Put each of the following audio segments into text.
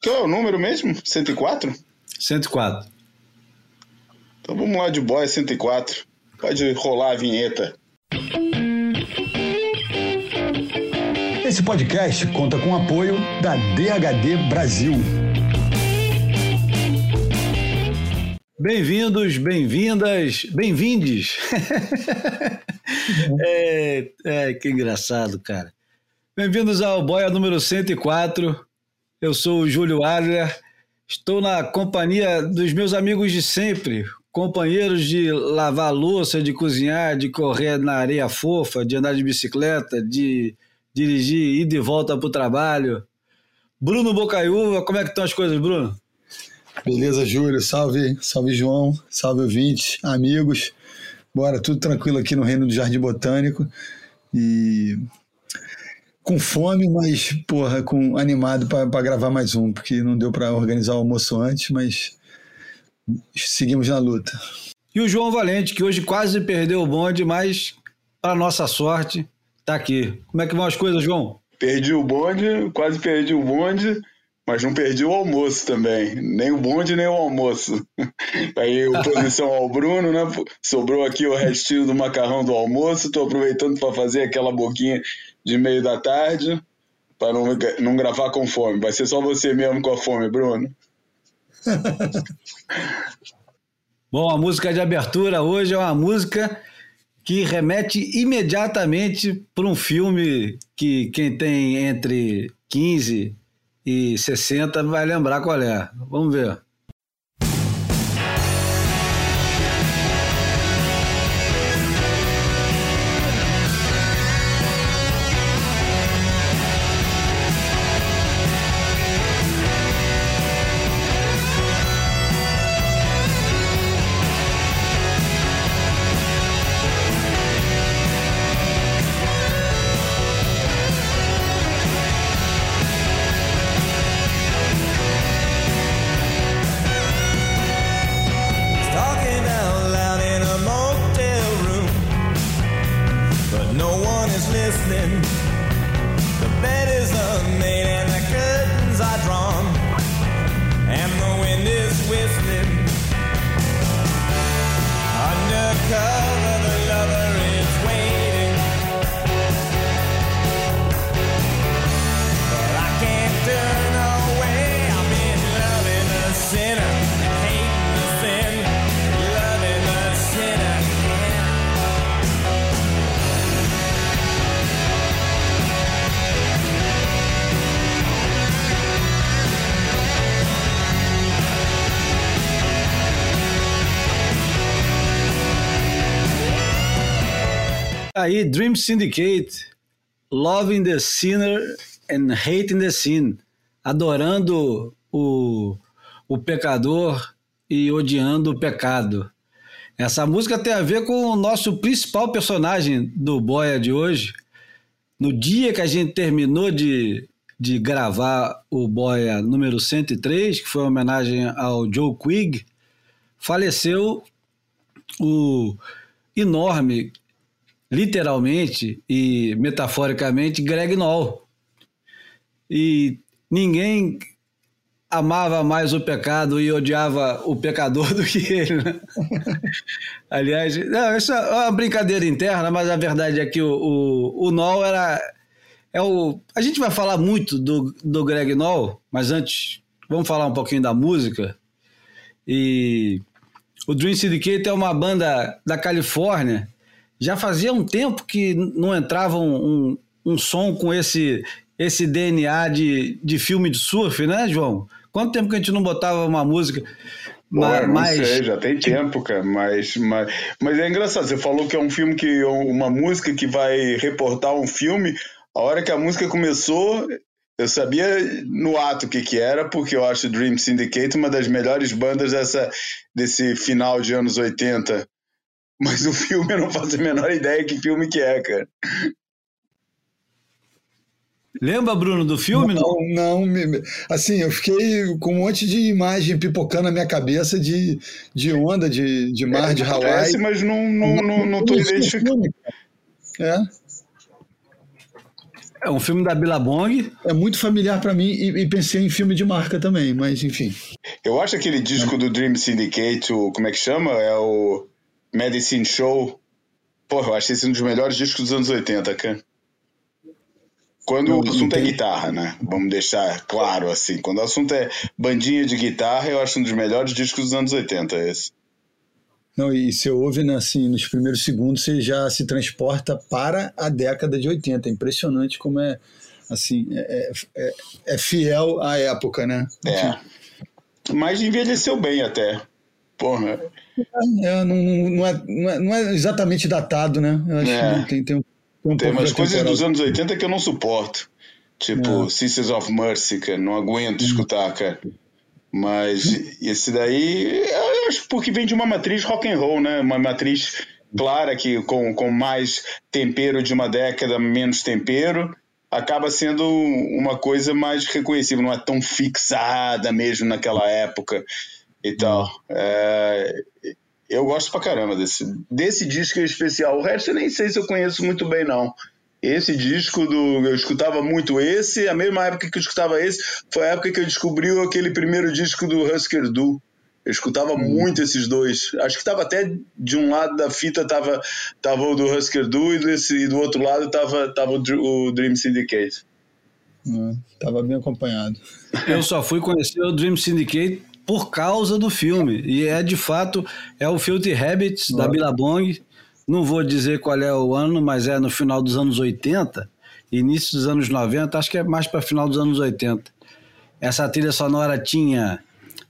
Que é o número mesmo? 104? 104. Então vamos lá de boy 104. Pode rolar a vinheta. Esse podcast conta com o apoio da DHD Brasil. Bem-vindos, bem-vindas, bem-vindes. é, é, que engraçado, cara. Bem-vindos ao Boia número 104. Eu sou o Júlio Adler. Estou na companhia dos meus amigos de sempre, companheiros de lavar louça, de cozinhar, de correr na areia fofa, de andar de bicicleta, de dirigir ida e volta para o trabalho. Bruno Bocaiúva, como é que estão as coisas, Bruno? Beleza, Júlio. Salve, salve, João. Salve, ouvintes, amigos. Bora, tudo tranquilo aqui no Reino do Jardim Botânico. E com fome, mas, porra, com, animado para gravar mais um, porque não deu para organizar o almoço antes, mas seguimos na luta. E o João Valente, que hoje quase perdeu o bonde, mas, para nossa sorte, tá aqui. Como é que vão as coisas, João? Perdi o bonde, quase perdi o bonde, mas não perdi o almoço também. Nem o bonde, nem o almoço. Aí, oposição ao Bruno, né? Sobrou aqui o restinho do macarrão do almoço. Estou aproveitando para fazer aquela boquinha de meio da tarde, para não, não gravar com fome. Vai ser só você mesmo com a fome, Bruno. Bom, a música de abertura hoje é uma música que remete imediatamente para um filme que quem tem entre 15 e 60 vai lembrar qual é. Vamos ver. Dream Syndicate, Loving the Sinner and Hating the Sin, adorando o, o pecador e odiando o pecado. Essa música tem a ver com o nosso principal personagem do Boia de hoje. No dia que a gente terminou de, de gravar o Boia número 103, que foi uma homenagem ao Joe Quigg, faleceu o enorme literalmente e metaforicamente Greg Noll. E ninguém amava mais o pecado e odiava o pecador do que ele. Né? Aliás, não, isso é uma brincadeira interna, mas a verdade é que o, o, o Noll era. É o, a gente vai falar muito do, do Greg Noll, mas antes vamos falar um pouquinho da música. E o Dream Syndicate é uma banda da Califórnia já fazia um tempo que não entrava um, um, um som com esse, esse DNA de, de filme de surf, né, João? Quanto tempo que a gente não botava uma música Pô, mais... Não sei, já tem tempo, cara, mas, mas, mas é engraçado, você falou que é um filme que, uma música que vai reportar um filme, a hora que a música começou, eu sabia no ato o que que era, porque eu acho Dream Syndicate uma das melhores bandas dessa, desse final de anos 80, mas o filme eu não faço a menor ideia que filme que é, cara. Lembra, Bruno, do filme? Não, não, não, assim, eu fiquei com um monte de imagem pipocando na minha cabeça de, de onda, de, de mar, é, de Hawaii. Parece, mas não, não, não, não tô identificando. É. É um filme da Billabong. É muito familiar para mim e, e, pensei em filme de marca também, mas enfim. Eu acho aquele disco do Dream Syndicate, o, como é que chama? É o Medicine Show. Porra, eu achei esse um dos melhores discos dos anos 80, cara. Quando não, o assunto é guitarra, né? Vamos deixar claro assim. Quando o assunto é bandinha de guitarra, eu acho um dos melhores discos dos anos 80 esse. Não, e você ouve, né, assim, nos primeiros segundos, você já se transporta para a década de 80. É impressionante como é, assim, é, é, é fiel à época, né? É. Mas envelheceu bem até. Porra. É, não, não, é, não, é, não é exatamente datado, né? Eu acho é. que tem, tem um um Tem umas coisas dos anos 80 que eu não suporto. Tipo, é. Sisters of Mercy, cara. Não aguento hum. escutar, cara. Mas hum. esse daí, eu acho porque vem de uma matriz rock and roll, né? Uma matriz clara que com, com mais tempero de uma década, menos tempero, acaba sendo uma coisa mais reconhecível, não é tão fixada mesmo naquela época e tal. Hum. É, eu gosto pra caramba desse, desse disco em especial. O resto eu nem sei se eu conheço muito bem, não. Esse disco do. Eu escutava muito esse, a mesma época que eu escutava esse, foi a época que eu descobri aquele primeiro disco do Husker Du. Eu escutava hum. muito esses dois. Acho que estava até de um lado da fita tava, tava o do Husker Du e, desse, e do outro lado tava, tava o, Dream Syndicate. Hum, tava bem acompanhado. Eu só fui conhecer o Dream Syndicate por causa do filme. E é de fato, é o Filthy Habits da Billabong. Não vou dizer qual é o ano, mas é no final dos anos 80, início dos anos 90, acho que é mais para final dos anos 80. Essa trilha sonora tinha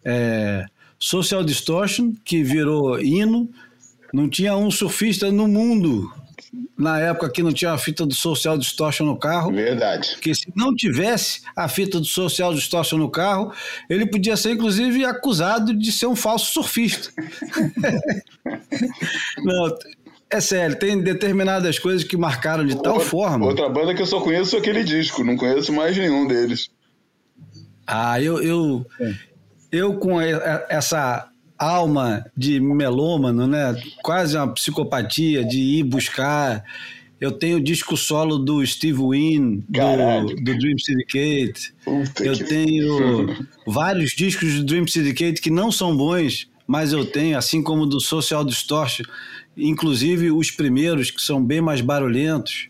é, Social Distortion, que virou hino. Não tinha um surfista no mundo na época que não tinha a fita do Social Distortion no carro. Verdade. Que se não tivesse a fita do Social Distortion no carro, ele podia ser, inclusive, acusado de ser um falso surfista. não, é sério, tem determinadas coisas que marcaram de tal outra, forma. Outra banda que eu só conheço é aquele disco, não conheço mais nenhum deles. Ah, eu, eu, é. eu com essa alma de melômano, né? Quase uma psicopatia de ir buscar. Eu tenho o disco solo do Steve Wynn, do, do, Dream Syndicate. Puta eu tenho vários discos do Dream Syndicate que não são bons, mas eu tenho, assim como do Social Distortion, inclusive os primeiros, que são bem mais barulhentos.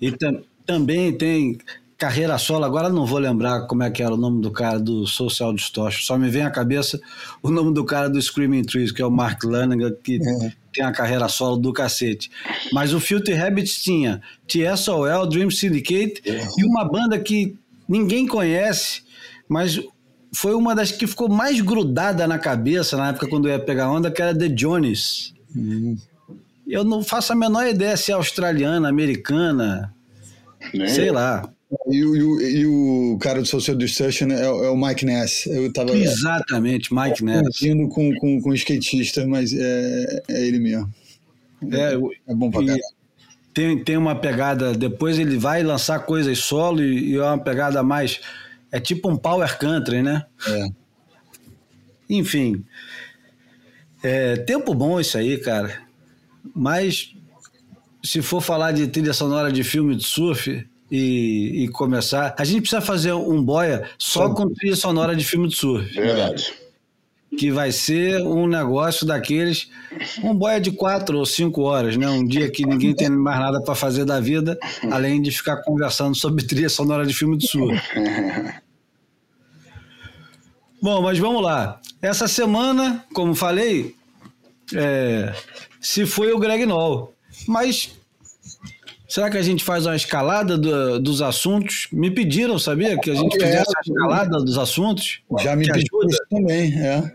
E tam, também tem carreira solo, agora não vou lembrar como é que era o nome do cara do Social Distortion, só me vem à cabeça o nome do cara do Screaming Trees, que é o Mark Lanigan, que é. tem a carreira solo do cacete. Mas o Filthy Habits tinha TSOL, Dream Syndicate é. e uma banda que ninguém conhece, mas foi uma das que ficou mais grudada na cabeça na época quando eu ia pegar onda, que era The Johnnies. Uhum. Eu não faço a menor ideia se é australiana, americana, Nem sei lá. E o, e, o, cara do Social Distortion é, é, o Mike Ness. Eu tava, Exatamente, Mike Ness. com, com, com skatista, mas é, é ele mesmo. É, é bom pra caralho. Tem, tem uma pegada, depois ele vai lançar coisas solo e, e é uma pegada mais. É tipo um power country, né? É. Enfim. É, tempo bom isso aí, cara. Mas se for falar de trilha sonora de filme de surf, e, e, começar. A gente precisa fazer um boia só com trilha sonora de filme de surf. Verdade. Que vai ser um negócio daqueles. Um boia de quatro ou cinco horas, né? Um dia que ninguém tem mais nada para fazer da vida, além de ficar conversando sobre trilha sonora de filme de surf. Bom, mas vamos lá. Essa semana, como falei, é, se foi o Greg Noll. Mas Será que a gente faz uma escalada do, dos assuntos? Me pediram, sabia? Que a gente é, fizesse a escalada dos assuntos. Já me pediram isso também, é.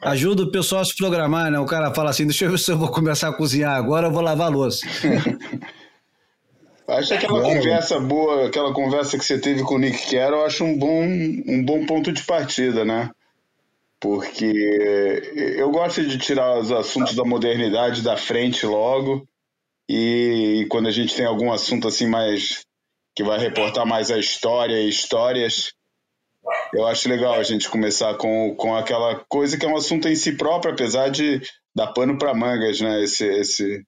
Ajuda o pessoal a se programar, né? O cara fala assim: deixa eu ver se eu vou começar a cozinhar agora, eu vou lavar a louça. acho aquela claro. conversa boa, aquela conversa que você teve com o Nick Carroll, acho um bom, um bom ponto de partida, né? Porque eu gosto de tirar os assuntos da modernidade da frente logo e quando a gente tem algum assunto assim mais que vai reportar mais a história e histórias, eu acho legal a gente começar com, com aquela coisa que é um assunto em si próprio, apesar de dar pano para mangas, né? Esse, esse,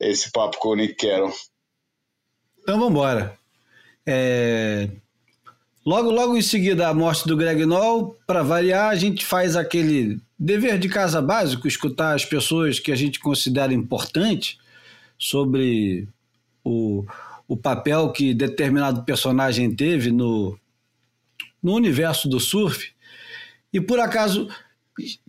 esse papo com o Nick Carroll. Então vamos embora. É, logo, logo em seguida a morte do Greg Noll, para variar, a gente faz aquele dever de casa básico, escutar as pessoas que a gente considera importante sobre o, o papel que determinado personagem teve no, no universo do surf. E por acaso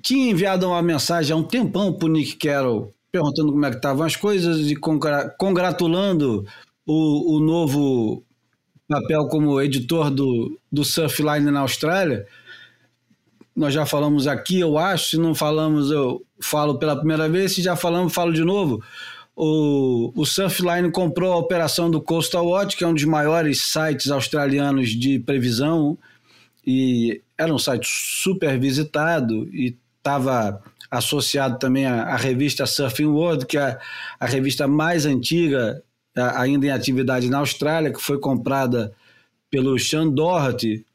tinha enviado uma mensagem há um tempão para o Nick Carroll perguntando como é que estavam as coisas e congratulando o, o novo papel como editor do, do Surfline na Austrália. Nós já falamos aqui, eu acho, se não falamos, eu falo pela primeira vez, se já falamos, falo de novo. O, o Surfline comprou a operação do Coastal Watch, que é um dos maiores sites australianos de previsão, e era um site super visitado e estava associado também à, à, revista Surfing World, que é a revista mais antiga ainda em atividade na Austrália, que foi comprada pelo Sean Doherty.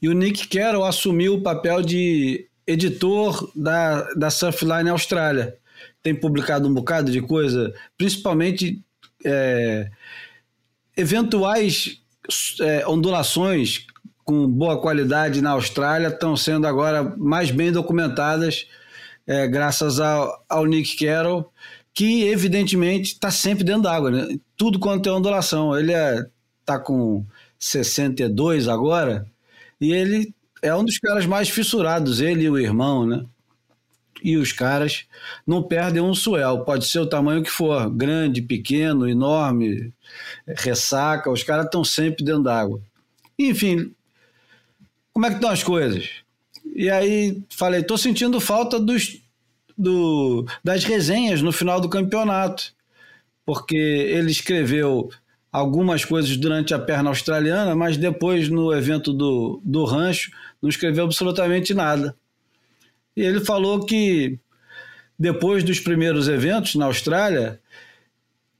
E o Nick Carroll assumiu o papel de editor da, da Surfline Austrália. Tem publicado um bocado de coisa, principalmente é, eventuais é, ondulações com boa qualidade na Austrália estão sendo agora mais bem documentadas é, graças ao, ao, Nick Carroll, que evidentemente está sempre dentro d'água, né? tudo quanto é ondulação. Ele está é, com 62 agora e ele é um dos caras mais fissurados, ele e o irmão, né? E os caras não perdem um suel, pode ser o tamanho que for, grande, pequeno, enorme, ressaca, os caras estão sempre dentro d'água. Enfim, como é que estão as coisas? E aí falei, estou sentindo falta dos, do, das resenhas no final do campeonato, porque ele escreveu algumas coisas durante a perna australiana, mas depois no evento do, do rancho não escreveu absolutamente nada. E ele falou que depois dos primeiros eventos na Austrália,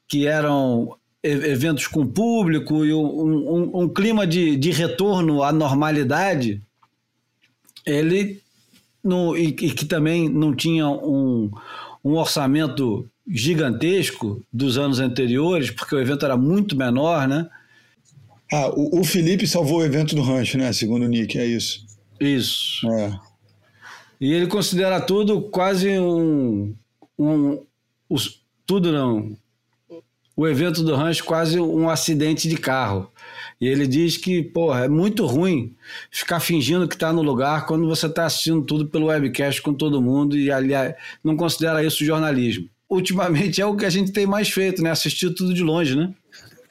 que eram eventos com público e um, um, um clima de, de retorno à normalidade, ele no, e, e, que também não tinha um, um orçamento gigantesco dos anos anteriores, porque o evento era muito menor, né? Ah, o, o Felipe salvou o evento do rancho, né? Segundo o Nick, é isso. Isso. É. E ele considera tudo quase um. um os, tudo não o evento do rancho quase um acidente de carro. E ele diz que, porra, é muito ruim ficar fingindo que está no lugar quando você está assistindo tudo pelo webcast com todo mundo e aliás, não considera isso jornalismo. Ultimamente é o que a gente tem mais feito, né? Assistir tudo de longe, né?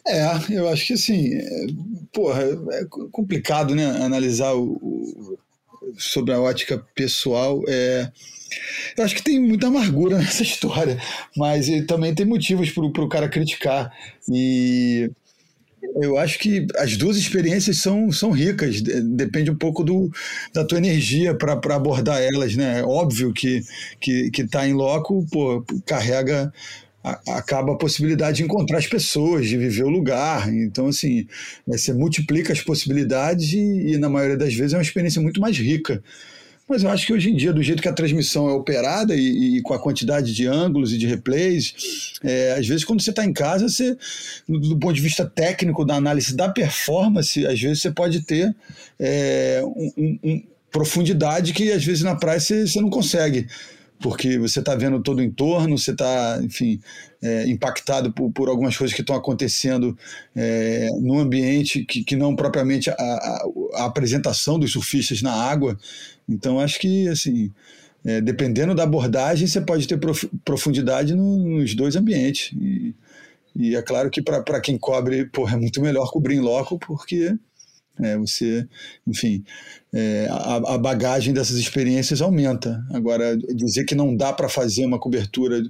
É, eu acho que assim, é, porra, é complicado, né? Analisar o, o sobre a ótica pessoal. É, eu acho que tem muita amargura nessa história, mas também tem motivos para o cara criticar. E eu acho que as duas experiências são, são ricas, depende um pouco do, da tua energia para abordar elas, né? É óbvio que que, que tá em loco, pô, carrega acaba a possibilidade de encontrar as pessoas, de viver o lugar. Então, assim, você multiplica as possibilidades e, e, na maioria das vezes, é uma experiência muito mais rica. Mas eu acho que hoje em dia, do jeito que a transmissão é operada e, e com a quantidade de ângulos e de replays, é, às vezes quando você está em casa, você, do ponto de vista técnico da análise da performance, às vezes você pode ter é, um, profundidade que às vezes na praia você, você não consegue porque você está vendo todo o entorno, você está, enfim, é, impactado por, por, algumas coisas que estão acontecendo é, no ambiente que, que não propriamente a, a, a, apresentação dos surfistas na água. Então, acho que, assim, é, dependendo da abordagem, você pode ter prof, profundidade no, nos dois ambientes. E, e é claro que para quem cobre, porra, é muito melhor cobrir em loco, porque é, você, enfim, é, a, a, bagagem dessas experiências aumenta. Agora, dizer que não dá para fazer uma cobertura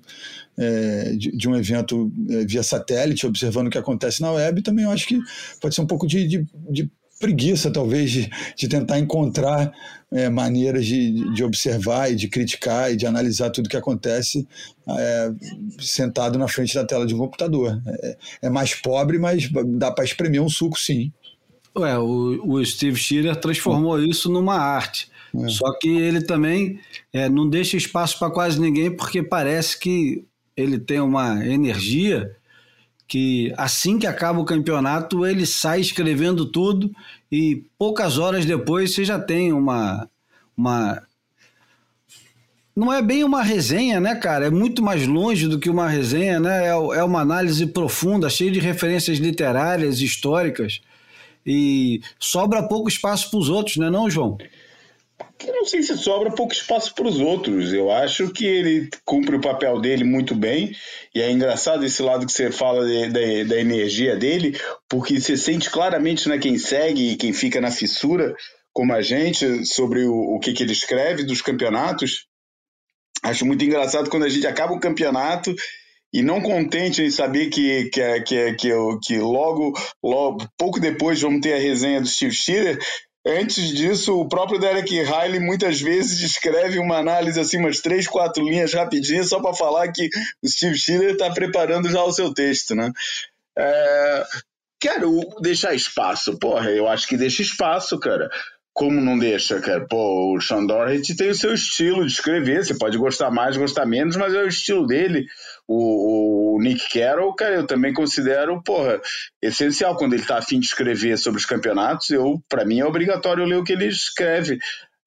é, de, de, um evento é, via satélite, observando o que acontece na web, também eu acho que pode ser um pouco de, de, de preguiça, talvez, de, de tentar encontrar é, maneiras de, de observar e de criticar e de analisar tudo que acontece é, sentado na frente da tela de um computador. É, é mais pobre, mas dá para espremer um suco, sim. Ué, o, o Steve Schiller transformou isso numa arte. É. Só que ele também é, não deixa espaço para quase ninguém, porque parece que ele tem uma energia que assim que acaba o campeonato ele sai escrevendo tudo e poucas horas depois você já tem uma uma não é bem uma resenha, né, cara? É muito mais longe do que uma resenha, né? É, é uma análise profunda, cheia de referências literárias, históricas e sobra pouco espaço para os outros, né, não, João? Eu não sei se sobra pouco espaço para os outros. Eu acho que ele cumpre o papel dele muito bem. E é engraçado esse lado que você fala de, de, da energia dele, porque você sente claramente né, quem segue e quem fica na fissura, como a gente, sobre o, o que, que ele escreve dos campeonatos. Acho muito engraçado quando a gente acaba o campeonato e não contente em saber que, que, que, que, que logo, logo, pouco depois vamos ter a resenha do Steve Schiller, Antes disso, o próprio Derek Riley muitas vezes escreve uma análise assim, umas três, quatro linhas rapidinhas, só para falar que o Steve Schiller está preparando já o seu texto, né? É... Quero deixar espaço. Porra, eu acho que deixa espaço, cara. Como não deixa, cara? Pô, o Sean Doherty tem o seu estilo de escrever. Você pode gostar mais, gostar menos, mas é o estilo dele. O, o, Nick Carroll, cara, eu também considero, porra, essencial quando ele tá afim de escrever sobre os campeonatos. Eu, para mim, é obrigatório ler o que ele escreve.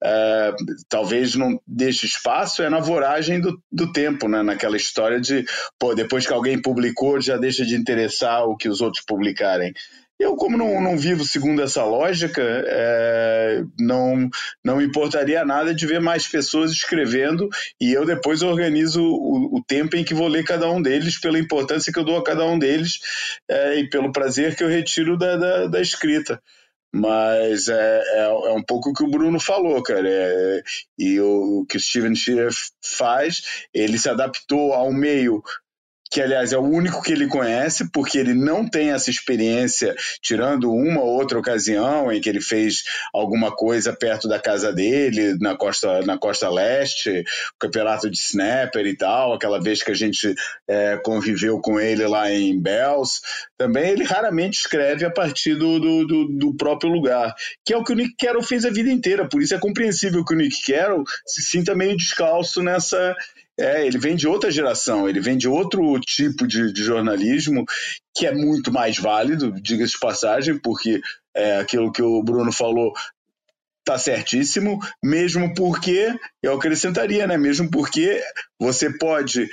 É, talvez não deixe espaço é na voragem do, do tempo, né? naquela história de, pô, depois que alguém publicou, já deixa de interessar o que os outros publicarem. Eu, como não, não vivo segundo essa lógica, é, não, não importaria nada de ver mais pessoas escrevendo e eu depois organizo o, o, tempo em que vou ler cada um deles, pela importância que eu dou a cada um deles é, e pelo prazer que eu retiro da, da, da escrita. Mas é, é, é, um pouco o que o Bruno falou, cara. É, e o, o que o Steven Shearer faz, ele se adaptou ao meio que aliás é o único que ele conhece, porque ele não tem essa experiência, tirando uma ou outra ocasião em que ele fez alguma coisa perto da casa dele, na costa, na costa leste, o campeonato de snapper e tal, aquela vez que a gente é, conviveu com ele lá em Bells. Também ele raramente escreve a partir do, do, do, do próprio lugar, que é o que o Nick Carroll fez a vida inteira, por isso é compreensível que o Nick Carroll se sinta meio descalço nessa é, ele vem de outra geração, ele vem de outro tipo de, de jornalismo que é muito mais válido, diga-se de passagem, porque é, aquilo que o Bruno falou tá certíssimo, mesmo porque, eu acrescentaria, né? Mesmo porque você pode,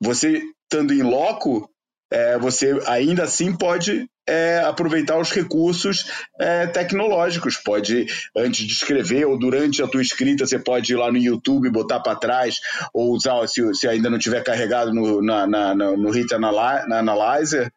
você estando em loco, é, você ainda assim pode é, aproveitar os recursos é, tecnológicos. Pode, antes de escrever ou durante a tua escrita, você pode ir lá no YouTube, botar para trás, ou usar, se, se ainda não tiver carregado no, na, na, no Hit Analyzer,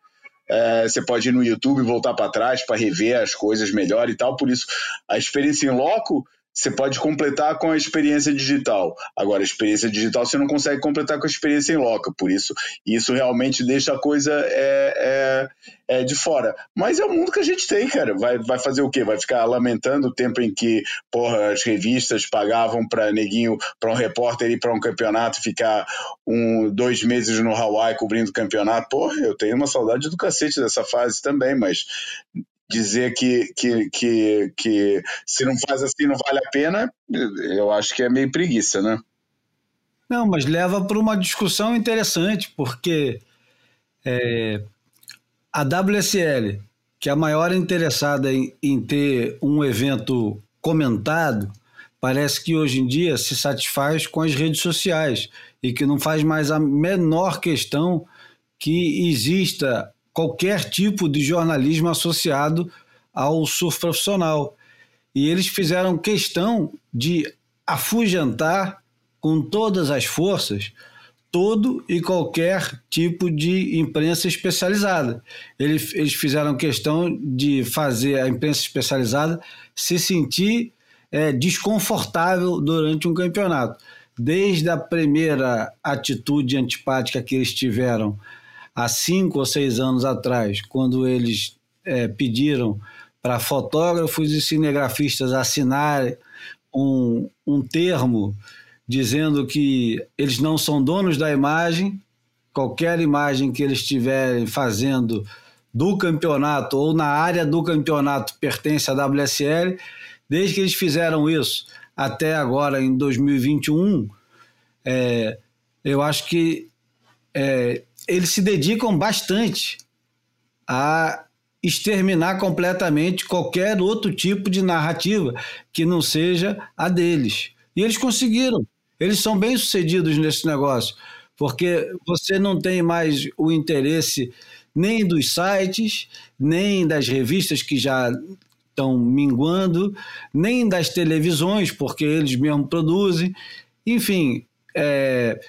é, você pode ir no YouTube, voltar para trás para rever as coisas melhor e tal. Por isso, a experiência em loco você pode completar com a experiência digital. Agora, a experiência digital você não consegue completar com a experiência em loco, por isso isso realmente deixa a coisa é, é, é de fora. Mas é o mundo que a gente tem, cara. Vai, vai fazer o quê? Vai ficar lamentando o tempo em que porra, as revistas pagavam para neguinho, para um repórter ir para um campeonato ficar um, dois meses no Hawaii cobrindo o campeonato. Porra, eu tenho uma saudade do cacete dessa fase também, mas dizer que, que, que, que se não faz assim não vale a pena, eu acho que é meio preguiça, né? Não, mas leva para uma discussão interessante, porque é, a WSL, que é a maior interessada em, em ter um evento comentado, parece que hoje em dia se satisfaz com as redes sociais e que não faz mais a menor questão que exista qualquer tipo de jornalismo associado ao surf profissional. E eles fizeram questão de afugentar com todas as forças todo e qualquer tipo de imprensa especializada. Eles, eles fizeram questão de fazer a imprensa especializada se sentir é, desconfortável durante um campeonato. Desde a primeira atitude antipática que eles tiveram há cinco ou seis anos atrás, quando eles é, pediram para fotógrafos e cinegrafistas assinarem um, um termo dizendo que eles não são donos da imagem, qualquer imagem que eles estiverem fazendo do campeonato ou na área do campeonato pertence à WSL. Desde que eles fizeram isso até agora, em 2021, é, eu acho que é, eles se dedicam bastante a exterminar completamente qualquer outro tipo de narrativa que não seja a deles. E eles conseguiram. Eles são bem sucedidos nesse negócio, porque você não tem mais o interesse nem dos sites, nem das revistas que já estão minguando, nem das televisões, porque eles mesmos produzem. Enfim, é,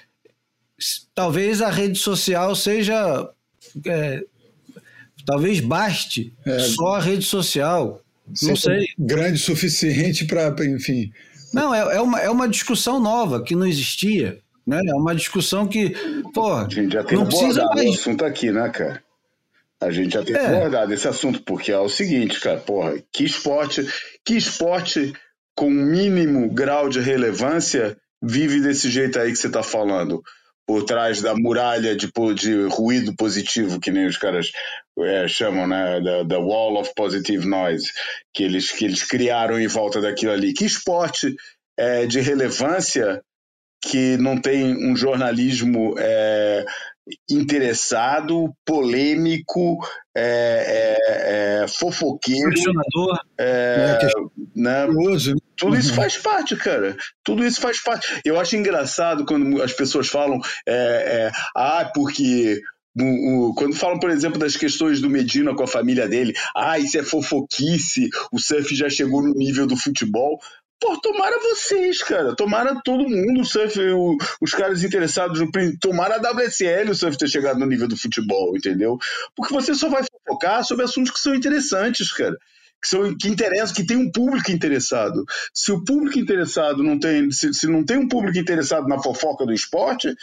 talvez a rede social seja. É, talvez baste é, só a rede social. Não sei. Grande o suficiente para, enfim. Não, é, é, uma, é uma discussão nova que não existia. Né? É uma discussão que, pô, a gente já tem não precisa mais... o assunto aqui, né, cara? A gente já tem é. abordado esse assunto, porque é o seguinte, cara, porra, que esporte, que esporte com mínimo grau de relevância vive desse jeito aí que você está falando? Por trás da muralha de, de ruído positivo, que nem os caras é, chamam, né? Da, da wall of positive noise, que eles, que eles criaram em volta daquilo ali. Que esporte é, de relevância que não tem um jornalismo é, interessado, polêmico, é, é, é fofoqueiro. Questionador. É, né? Tudo isso uhum. faz parte, cara. Tudo isso faz parte. Eu acho engraçado quando as pessoas falam, é, é, ah, porque o, o, quando falam, por exemplo, das questões do Medina com a família dele, ah, isso é fofoquice, o surf já chegou no nível do futebol. Pô, tomara vocês, cara. Tomara todo mundo, o surf, o, os caras interessados no Tomara a WSL o surf ter chegado no nível do futebol, entendeu? Porque você só vai focar sobre assuntos que são interessantes, cara. Que, são, que interessam, que tem um público interessado. Se o público interessado não tem. Se, se não tem um público interessado na fofoca do esporte,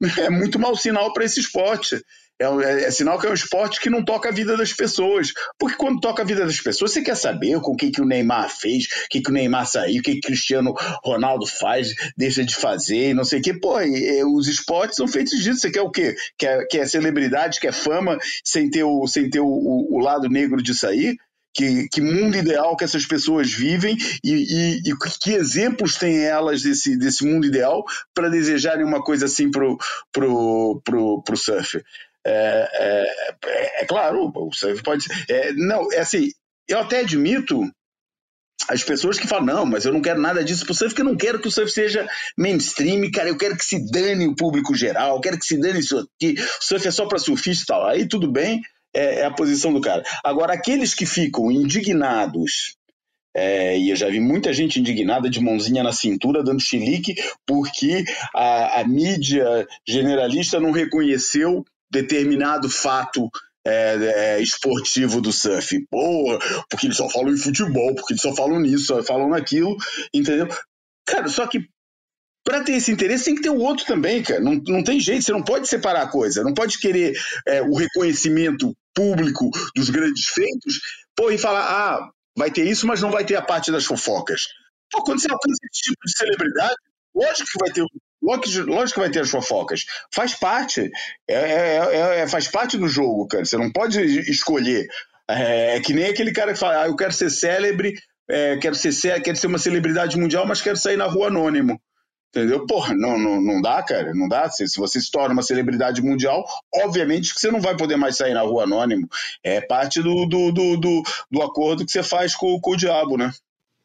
é muito mau sinal para esse esporte. É, é, é, sinal que é um esporte que não toca a vida das pessoas. Porque quando toca a vida das pessoas, você quer saber com o que, que o Neymar fez, o que, que o Neymar saiu, o que, que o Cristiano Ronaldo faz, deixa de fazer, não sei o quê. Pô, os esportes são feitos disso. Você quer o quê? Quer, quer celebridade, quer fama, sem ter o, sem ter o, o, o lado negro de sair? Que, que, mundo ideal que essas pessoas vivem e, e, e, que exemplos têm elas desse, desse mundo ideal para desejarem uma coisa assim pro, pro, pro, pro surf. É, é, é, é claro, o surf pode ser. É, não, é assim, eu até admito as pessoas que falam, não, mas eu não quero nada disso pro surf, porque eu não quero que o surf seja mainstream, cara, eu quero que se dane o público geral, eu quero que se dane isso aqui, o surf é só para surfista e tal. Aí tudo bem, é, é, a posição do cara. Agora, aqueles que ficam indignados, é, e eu já vi muita gente indignada de mãozinha na cintura, dando chilique, porque a, a mídia generalista não reconheceu determinado fato é, é, esportivo do surf. Pô, porque eles só falam em futebol, porque eles só falam nisso, só falam naquilo, entendeu? Cara, só que para ter esse interesse tem que ter o outro também, cara. Não, não tem jeito, você não pode separar a coisa, não pode querer é, o reconhecimento público dos grandes feitos, pô, e falar, ah, vai ter isso, mas não vai ter a parte das fofocas. Pô, quando você alcança esse tipo de celebridade, lógico que vai ter Lógico, que vai ter as fofocas. Faz parte. É, é, é, é, faz parte do jogo, cara. Você não pode escolher. É, é que nem aquele cara que fala, ah, eu quero ser célebre, é, quero, ser, quero ser uma celebridade mundial, mas quero sair na rua anônimo. Entendeu? Porra, não, não, não dá, cara. Não dá. Se, você se torna uma celebridade mundial, obviamente que você não vai poder mais sair na rua anônimo. É parte do, do, do, do, do acordo que você faz com, com o diabo, né?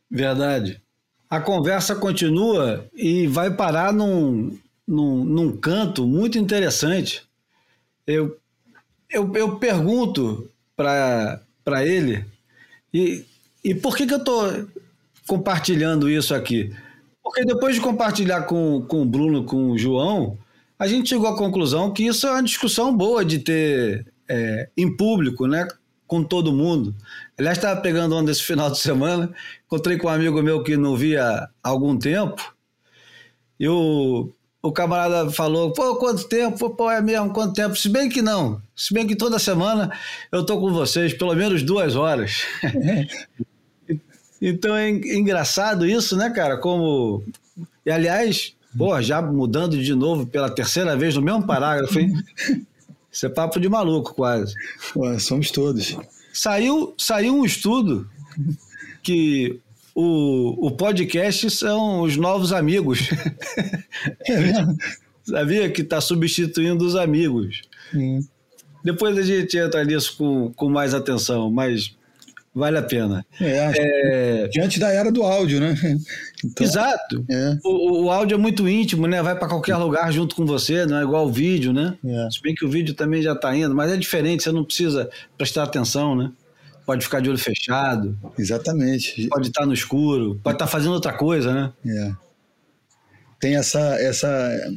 Verdade a conversa continua e vai parar num, num, num canto muito interessante. Eu, eu, eu pergunto para ele, e, e por que, que eu estou compartilhando isso aqui? Porque depois de compartilhar com, com o Bruno, com o João, a gente chegou à conclusão que isso é uma discussão boa de ter é, em público, né? com todo mundo. Aliás, estava pegando onda esse final de semana, encontrei com um amigo meu que não via há algum tempo, e o, o camarada falou, pô, quanto tempo? Pô, é mesmo, quanto tempo? Se bem que não, se bem que toda semana eu estou com vocês, pelo menos duas horas. então é engraçado isso, né, cara? Como... E, aliás, pô, já mudando de novo pela terceira vez no mesmo parágrafo, hein? Isso é papo de maluco, quase. Ué, somos todos. Saiu, saiu um estudo que o, o podcast são os novos amigos. É mesmo? Sabia que está substituindo os amigos. Hum. depois a gente entra nisso com, com mais atenção, mas vale a pena. É, é... Diante da era do áudio, né? Então, Exato. É. O, o, áudio é muito íntimo, né? Vai para qualquer lugar junto com você, não é igual o vídeo, né? É. Se bem que o vídeo também já está indo, mas é diferente, você não precisa prestar atenção, né? Pode ficar de olho fechado. Exatamente. Pode estar no escuro, pode estar fazendo outra coisa, né? É. Tem essa, essa,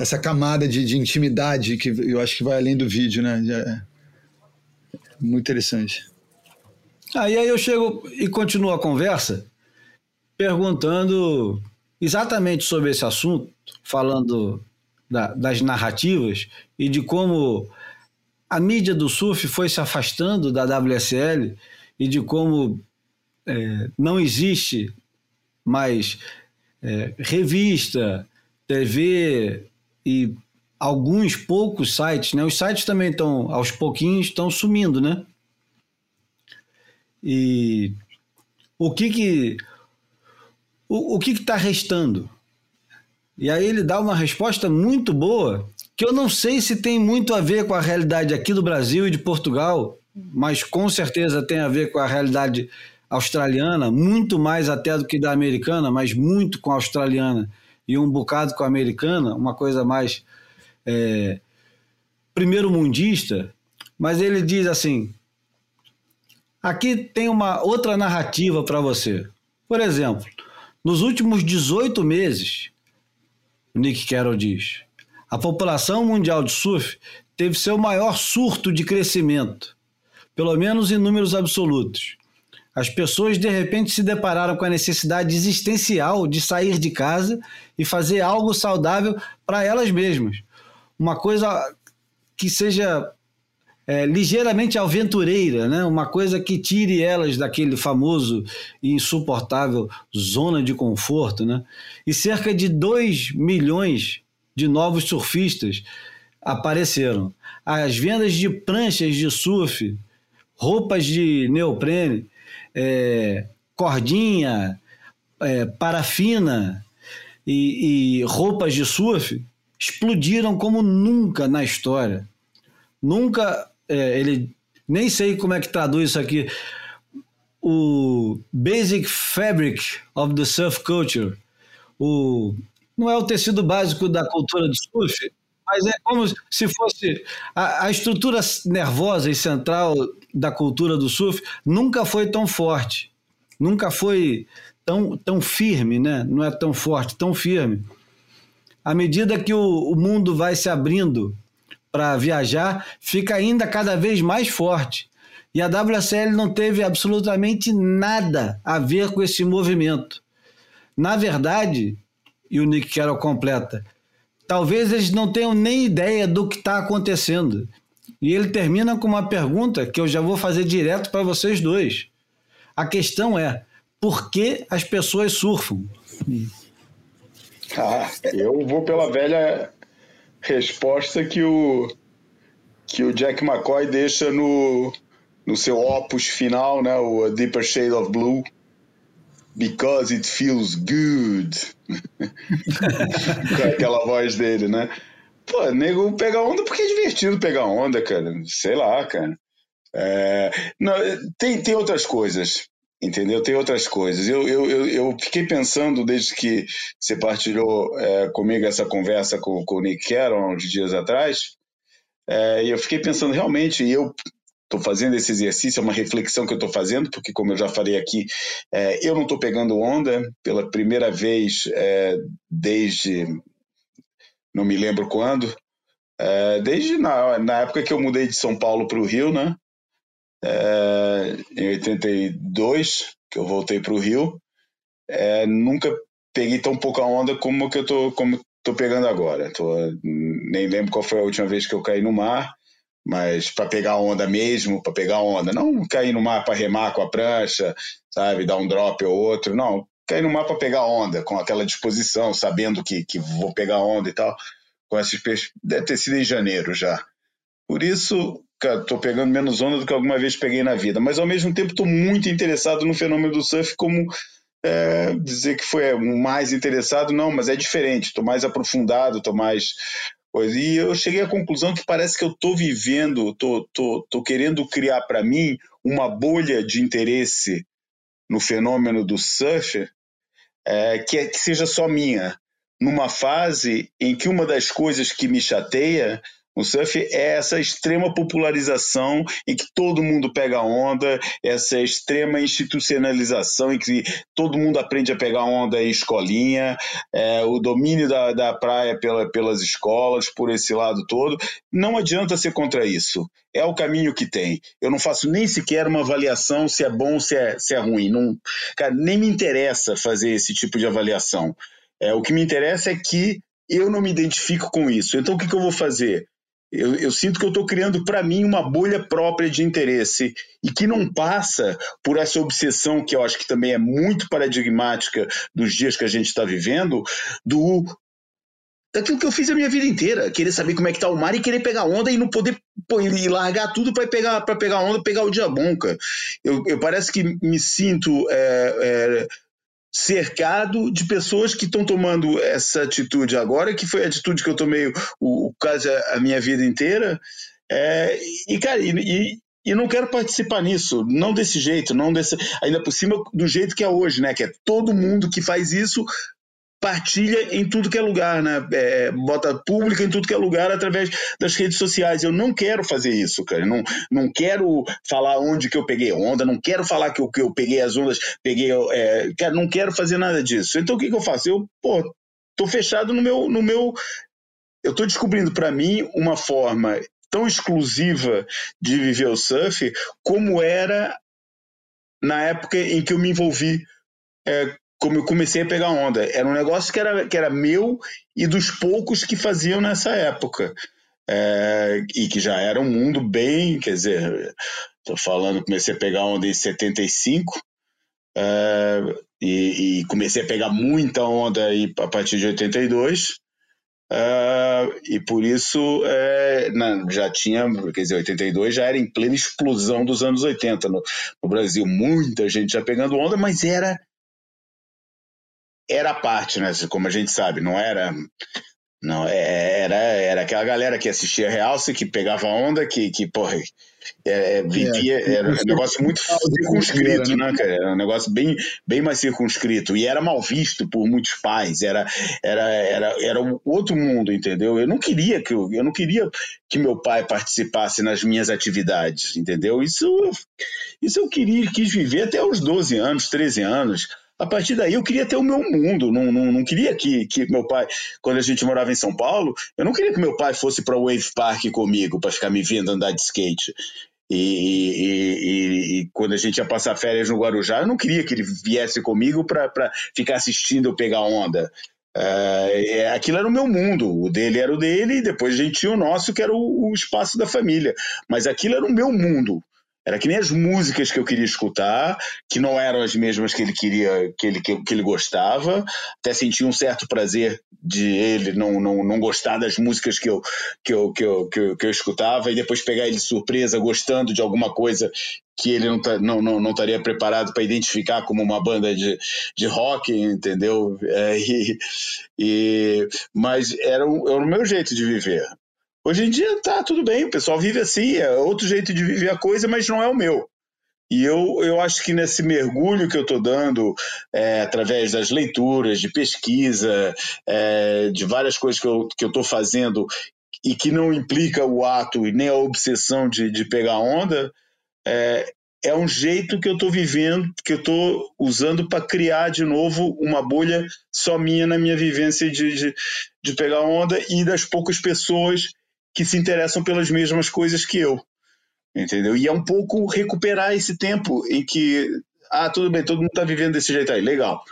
essa camada de, de intimidade que eu acho que vai além do vídeo, né? É muito interessante. E aí eu chego e continuo a conversa perguntando exatamente sobre esse assunto, falando da, das narrativas e de como a mídia do surf foi se afastando da WSL e de como é, não existe mais é, revista, TV e alguns poucos sites, né? Os sites também estão, aos pouquinhos, estão sumindo, né? E o que que o, o que está restando? E aí ele dá uma resposta muito boa, que eu não sei se tem muito a ver com a realidade aqui do Brasil e de Portugal, mas com certeza tem a ver com a realidade australiana, muito mais até do que da americana, mas muito com a australiana e um bocado com a americana, uma coisa mais é, primeiro mundista. Mas ele diz assim: Aqui tem uma outra narrativa para você. Por exemplo, nos últimos 18 meses, Nick Carroll diz, a população mundial de surf teve seu maior surto de crescimento, pelo menos em números absolutos. As pessoas de repente se depararam com a necessidade existencial de sair de casa e fazer algo saudável para elas mesmas. Uma coisa que seja é, ligeiramente aventureira, né? uma coisa que tire elas daquele famoso e insuportável zona de conforto. Né? E cerca de 2 milhões de novos surfistas apareceram. As vendas de pranchas de surf, roupas de neoprene, é, cordinha, é, parafina e, e roupas de surf explodiram como nunca na história. Nunca é, ele nem sei como é que traduz isso aqui. O Basic Fabric of the Surf Culture. O, não é o tecido básico da cultura do surf, mas é como se fosse a, a, estrutura nervosa e central da cultura do surf nunca foi tão forte, nunca foi tão, tão firme, né? não é tão forte, tão firme. À medida que o, o mundo vai se abrindo para viajar fica ainda cada vez mais forte. E a WSL não teve absolutamente nada a ver com esse movimento. Na verdade, e o Nick Carroll completa, talvez eles não tenham nem ideia do que está acontecendo. E ele termina com uma pergunta que eu já vou fazer direto para vocês dois. A questão é: por que as pessoas surfam? Ah, eu vou pela velha resposta que o, que o Jack McCoy deixa no, no seu opus final, né, o A Deeper Shade of Blue. Because it feels good. Com aquela voz dele, né? Pô, nego pegar onda porque é divertido pegar onda, cara. Sei lá, cara. É, não, tem, tem outras coisas entendeu? Tem outras coisas. Eu, eu, eu, fiquei pensando desde que você partilhou é, comigo essa conversa com, com o Nick Carroll uns dias atrás, é, e eu fiquei pensando realmente, e eu estou fazendo esse exercício, é uma reflexão que eu estou fazendo, porque como eu já falei aqui, é, eu não estou pegando onda pela primeira vez é, desde não me lembro quando, é, desde na, na época que eu mudei de São Paulo para o Rio, né? É, em 82, que eu voltei para o Rio, é, nunca peguei tão pouca onda como que eu tô, como tô pegando agora. Tô, nem lembro qual foi a última vez que eu caí no mar, mas para pegar onda mesmo, para pegar onda, não cair no mar para remar com a prancha, sabe, dar um drop ou outro, não, cair no mar para pegar onda, com aquela disposição, sabendo que, que vou pegar onda e tal, com esses peixes, deve ter sido em janeiro já. Por isso, estou pegando menos onda do que alguma vez peguei na vida, mas ao mesmo tempo estou muito interessado no fenômeno do surf, como é, dizer que foi mais interessado, não, mas é diferente, estou mais aprofundado, estou mais e eu cheguei à conclusão que parece que eu estou vivendo, estou tô, tô, tô querendo criar para mim uma bolha de interesse no fenômeno do surf é, que, é, que seja só minha, numa fase em que uma das coisas que me chateia o surf é essa extrema popularização em que todo mundo pega onda, essa extrema institucionalização em que todo mundo aprende a pegar onda em escolinha, é, o domínio da, da praia pela, pelas escolas, por esse lado todo. Não adianta ser contra isso. É o caminho que tem. Eu não faço nem sequer uma avaliação se é bom ou se é, se é ruim. Não, cara, nem me interessa fazer esse tipo de avaliação. É, o que me interessa é que eu não me identifico com isso. Então, o que, que eu vou fazer? Eu, eu sinto que eu estou criando para mim uma bolha própria de interesse e que não passa por essa obsessão que eu acho que também é muito paradigmática dos dias que a gente está vivendo, do daquilo que eu fiz a minha vida inteira, querer saber como é que tá o mar e querer pegar onda e não poder pô, e largar tudo para pegar para pegar onda, pegar o dia bom, cara. Eu, eu parece que me sinto é, é, cercado de pessoas que estão tomando essa atitude agora, que foi a atitude que eu tomei o, o caso a, minha vida inteira. É, e, cara, e, e não quero participar nisso, não desse jeito, não desse, ainda por cima do jeito que é hoje, né? Que é todo mundo que faz isso partilha em tudo que é lugar, né? É, bota pública em tudo que é lugar através das redes sociais. Eu não quero fazer isso, cara. Não, não quero falar onde que eu peguei onda, não quero falar que eu, que eu peguei as ondas, peguei. É, cara, não quero fazer nada disso. Então o que, que eu faço? Eu, pô, tô fechado no meu. No meu eu tô descobrindo para mim uma forma tão exclusiva de viver o surf como era na época em que eu me envolvi é, como eu comecei a pegar onda. Era um negócio que era, que era meu e dos poucos que faziam nessa época. É, e que já era um mundo bem, quer dizer, estou falando, comecei a pegar onda em 75 é, e, e comecei a pegar muita onda aí a partir de 82. Uh, e por isso é, na, já tinha, quer dizer, 82 já era em plena explosão dos anos 80 no, no Brasil, muita gente já pegando onda, mas era era a parte, né? Como a gente sabe, não era. Não, é, era, era aquela galera que assistia Realce, que pegava onda, que, que porra, é, é vivia, é, era um negócio muito circunscrito, né, cara? Era um negócio bem, bem mais circunscrito. E era mal visto por muitos pais, era, era, era, era um outro mundo, entendeu? Eu não queria que eu, eu não queria que meu pai participasse nas minhas atividades, entendeu? Isso, isso eu queria, quis viver até os 12 anos, 13 anos a partir daí eu queria ter o meu mundo, não, não, não queria que, que meu pai, quando a gente morava em São Paulo, eu não queria que meu pai fosse para o Wave Park comigo para ficar me vendo andar de skate. E, e, e, e, quando a gente ia passar férias no Guarujá, eu não queria que ele viesse comigo para ficar assistindo eu pegar onda. Uh, aquilo era o meu mundo, o dele era o dele, e depois a gente tinha o nosso, que era o, o espaço da família. Mas aquilo era o meu mundo. Era que nem as músicas que eu queria escutar, que não eram as mesmas que ele queria, que ele, que, que ele gostava. Até sentia um certo prazer de ele não, não, não gostar das músicas que eu, que, eu, que, eu, que, eu, que eu escutava e depois pegar ele de surpresa gostando de alguma coisa que ele não, tá, não, não, não estaria preparado para identificar como uma banda de, de rock, entendeu? É, e, e, mas era era o meu jeito de viver. Hoje em dia tá tudo bem, o pessoal vive assim, é outro jeito de viver a coisa, mas não é o meu. E eu, eu acho que nesse mergulho que eu estou dando, é, através das leituras, de pesquisa, é, de várias coisas que eu estou fazendo e que não implica o ato e nem a obsessão de, de pegar onda, é, é um jeito que eu estou vivendo, que eu estou usando para criar de novo uma bolha só minha na minha vivência de, de, de pegar onda e das poucas pessoas que se interessam pelas mesmas coisas que eu. Entendeu? E é um pouco recuperar esse tempo em que, ah, tudo bem, todo mundo está vivendo desse jeito aí, legal.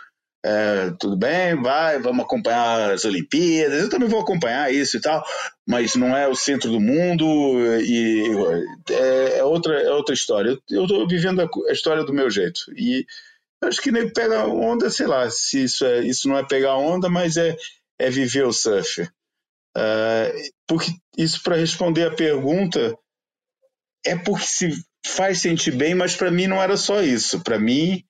É, tudo bem, vai, vamos acompanhar as Olimpíadas, eu também vou acompanhar isso e tal, mas não é o centro do mundo e é, é outra, é outra história. Eu estou vivendo a, a, história do meu jeito e acho que nem pega onda, sei lá, se isso, é, isso não é pegar onda, mas é, é viver o surf. Porque isso para responder a pergunta é porque se faz sentir bem, mas para mim não era só isso. Para mim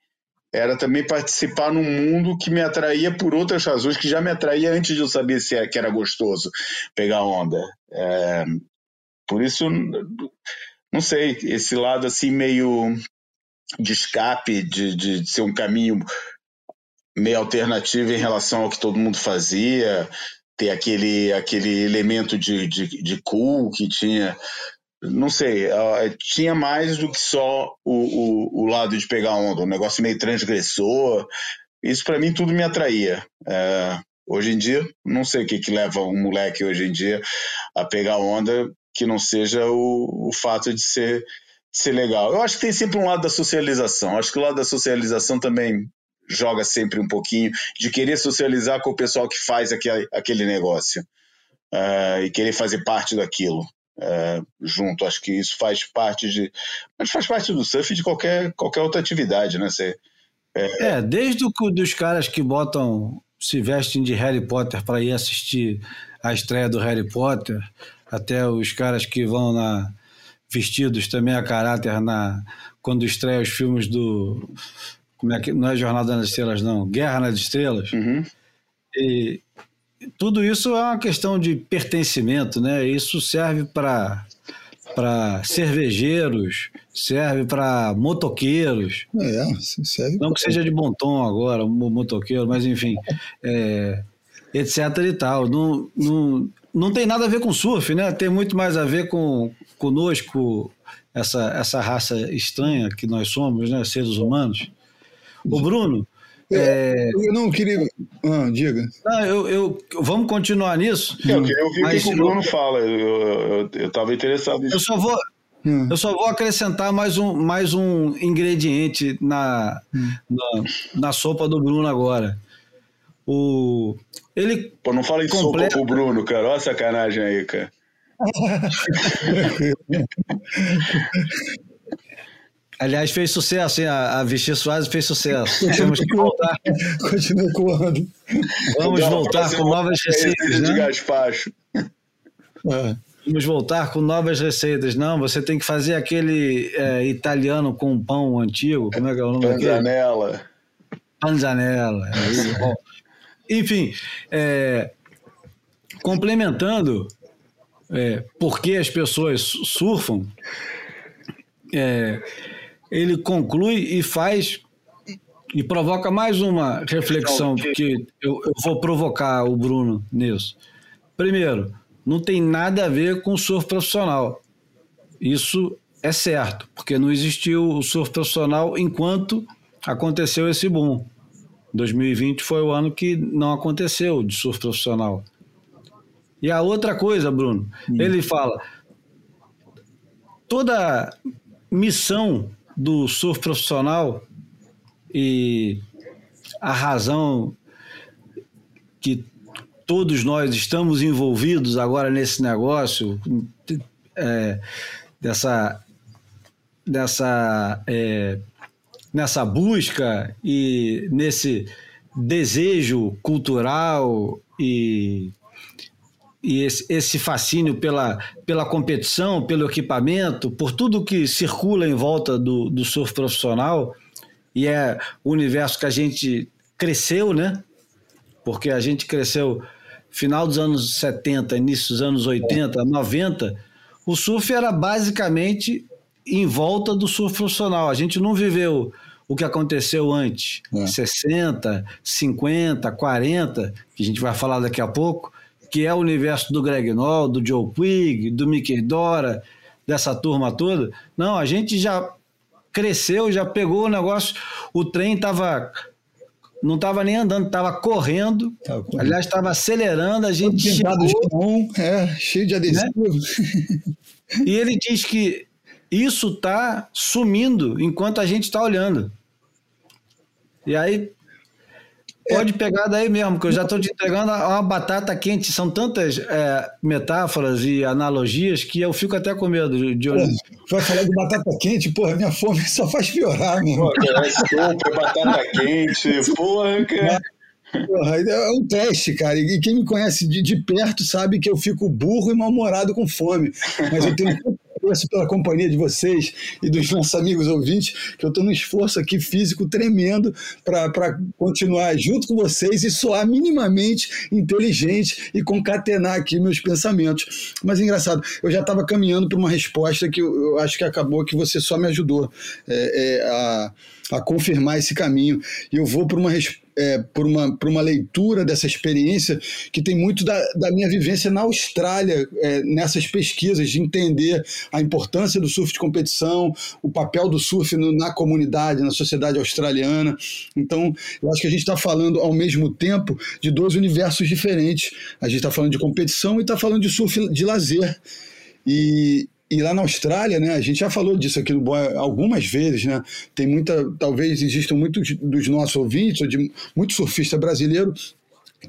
era também participar num mundo que me atraía por outras razões, que já me atraía antes de eu saber se era, que era gostoso pegar onda. É, por isso, não sei, esse lado assim meio de escape, de, de ser um caminho meio alternativo em relação ao que todo mundo fazia, ter aquele, aquele elemento de, de, de cool que tinha não sei, tinha mais do que só o, o, o, lado de pegar onda, um negócio meio transgressor. Isso para mim tudo me atraía. É, hoje em dia, não sei o que, que leva um moleque hoje em dia a pegar onda que não seja o, o fato de ser, de ser legal. Eu acho que tem sempre um lado da socialização. Acho que o lado da socialização também joga sempre um pouquinho de querer socializar com o pessoal que faz aquele, aquele negócio. Uh, e querer fazer parte daquilo é, junto. Acho que isso faz parte de. Mas faz parte do surf de qualquer, qualquer outra atividade, né? Você, é, é, desde o dos caras que botam, se vestem de Harry Potter para ir assistir a estreia do Harry Potter, até os caras que vão na vestidos também a caráter na quando estreia os filmes do como é que não é Jornada nas Estrelas não, Guerra nas Estrelas. Uhum. E tudo isso é uma questão de pertencimento, né? Isso serve para para cervejeiros, serve para motoqueiros. É, serve. Não pra... que seja de bom tom agora, motoqueiro, mas enfim, é, etc e tal. Não, não, não tem nada a ver com surf, né? Tem muito mais a ver com conosco, essa, essa raça estranha que nós somos, né? Seres humanos. O Bruno, é... Eu não queria. Ah, diga. Não, eu, eu, vamos continuar nisso. Eu queria ouvir o que o Bruno fala. Eu estava interessado nisso. Eu só vou. Hum. Eu só vou acrescentar mais um, mais um ingrediente na, hum. na, na, sopa do Bruno agora. O, ele Pô, não fala em completa... sopa pro Bruno, cara. Olha a sacanagem aí, cara. Aliás, fez sucesso, hein? A, a Vichy Soares fez sucesso. Temos que voltar. Continua coando. Vamos voltar com novas receitas. Né? De gaspacho. É. Vamos voltar com novas receitas. Não, você tem que fazer aquele é, italiano com pão antigo. Como é que é o nome Panzanella. Panzanella. É Bom, enfim, é, complementando é, por que as pessoas surfam, é, ele conclui e faz e provoca mais uma reflexão, porque eu, eu vou provocar o Bruno nisso. Primeiro, não tem nada a ver com o surf profissional. Isso é certo, porque não existiu o surf profissional enquanto aconteceu esse boom. 2020 foi o ano que não aconteceu de surf profissional. E a outra coisa, Bruno, hum. ele fala: toda missão do surf profissional e a razão que todos nós estamos envolvidos agora nesse negócio, é, dessa, dessa, é, nessa busca e nesse desejo cultural e e esse, esse fascínio pela, pela competição, pelo equipamento, por tudo que circula em volta do, do surf profissional, e é o universo que a gente cresceu, né? Porque a gente cresceu final dos anos 70, início dos anos 80, 90, o surf era basicamente em volta do surf profissional. A gente não viveu o que aconteceu antes, é. 60, 50, 40, que a gente vai falar daqui a pouco, que é o universo do Greg Noll, do Joe Quigg, do Mickey Dora, dessa turma toda. Não, a gente já cresceu, já pegou o negócio, o trem estava não estava nem andando, estava correndo. Aliás, estava acelerando, a gente chegou... é, cheio de adesivo. Né? E ele diz que isso está sumindo enquanto a gente está olhando. E aí Pode pegar daí mesmo, que eu já estou te entregando uma batata quente. São tantas é, metáforas e analogias que eu fico até com medo de olhar. Vai falar de batata quente, porra, minha fome só faz piorar, meu. Pô, é sopa, batata quente, porra, cara. Porra, é um teste, cara. E quem me conhece de, de perto sabe que eu fico burro e mal-humorado com fome. Mas eu tenho agradeço pela companhia de vocês e dos nossos amigos ouvintes, que eu estou num esforço aqui físico tremendo para continuar junto com vocês e soar minimamente inteligente e concatenar aqui meus pensamentos. Mas engraçado, eu já estava caminhando para uma resposta que eu, eu, acho que acabou que você só me ajudou é, é, a, a confirmar esse caminho. E eu vou por uma é, por, uma, por uma leitura dessa experiência que tem muito da, da minha vivência na Austrália, é, nessas pesquisas, de entender a importância do surf de competição, o papel do surf no, na comunidade, na sociedade australiana. Então, eu acho que a gente está falando ao mesmo tempo de dois universos diferentes. A gente está falando de competição e está falando de surf de lazer. E, e lá na Austrália, né, a gente já falou disso aqui no algumas vezes, né? Tem muita, talvez existam muitos dos nossos ouvintes, ou de muito surfista brasileiro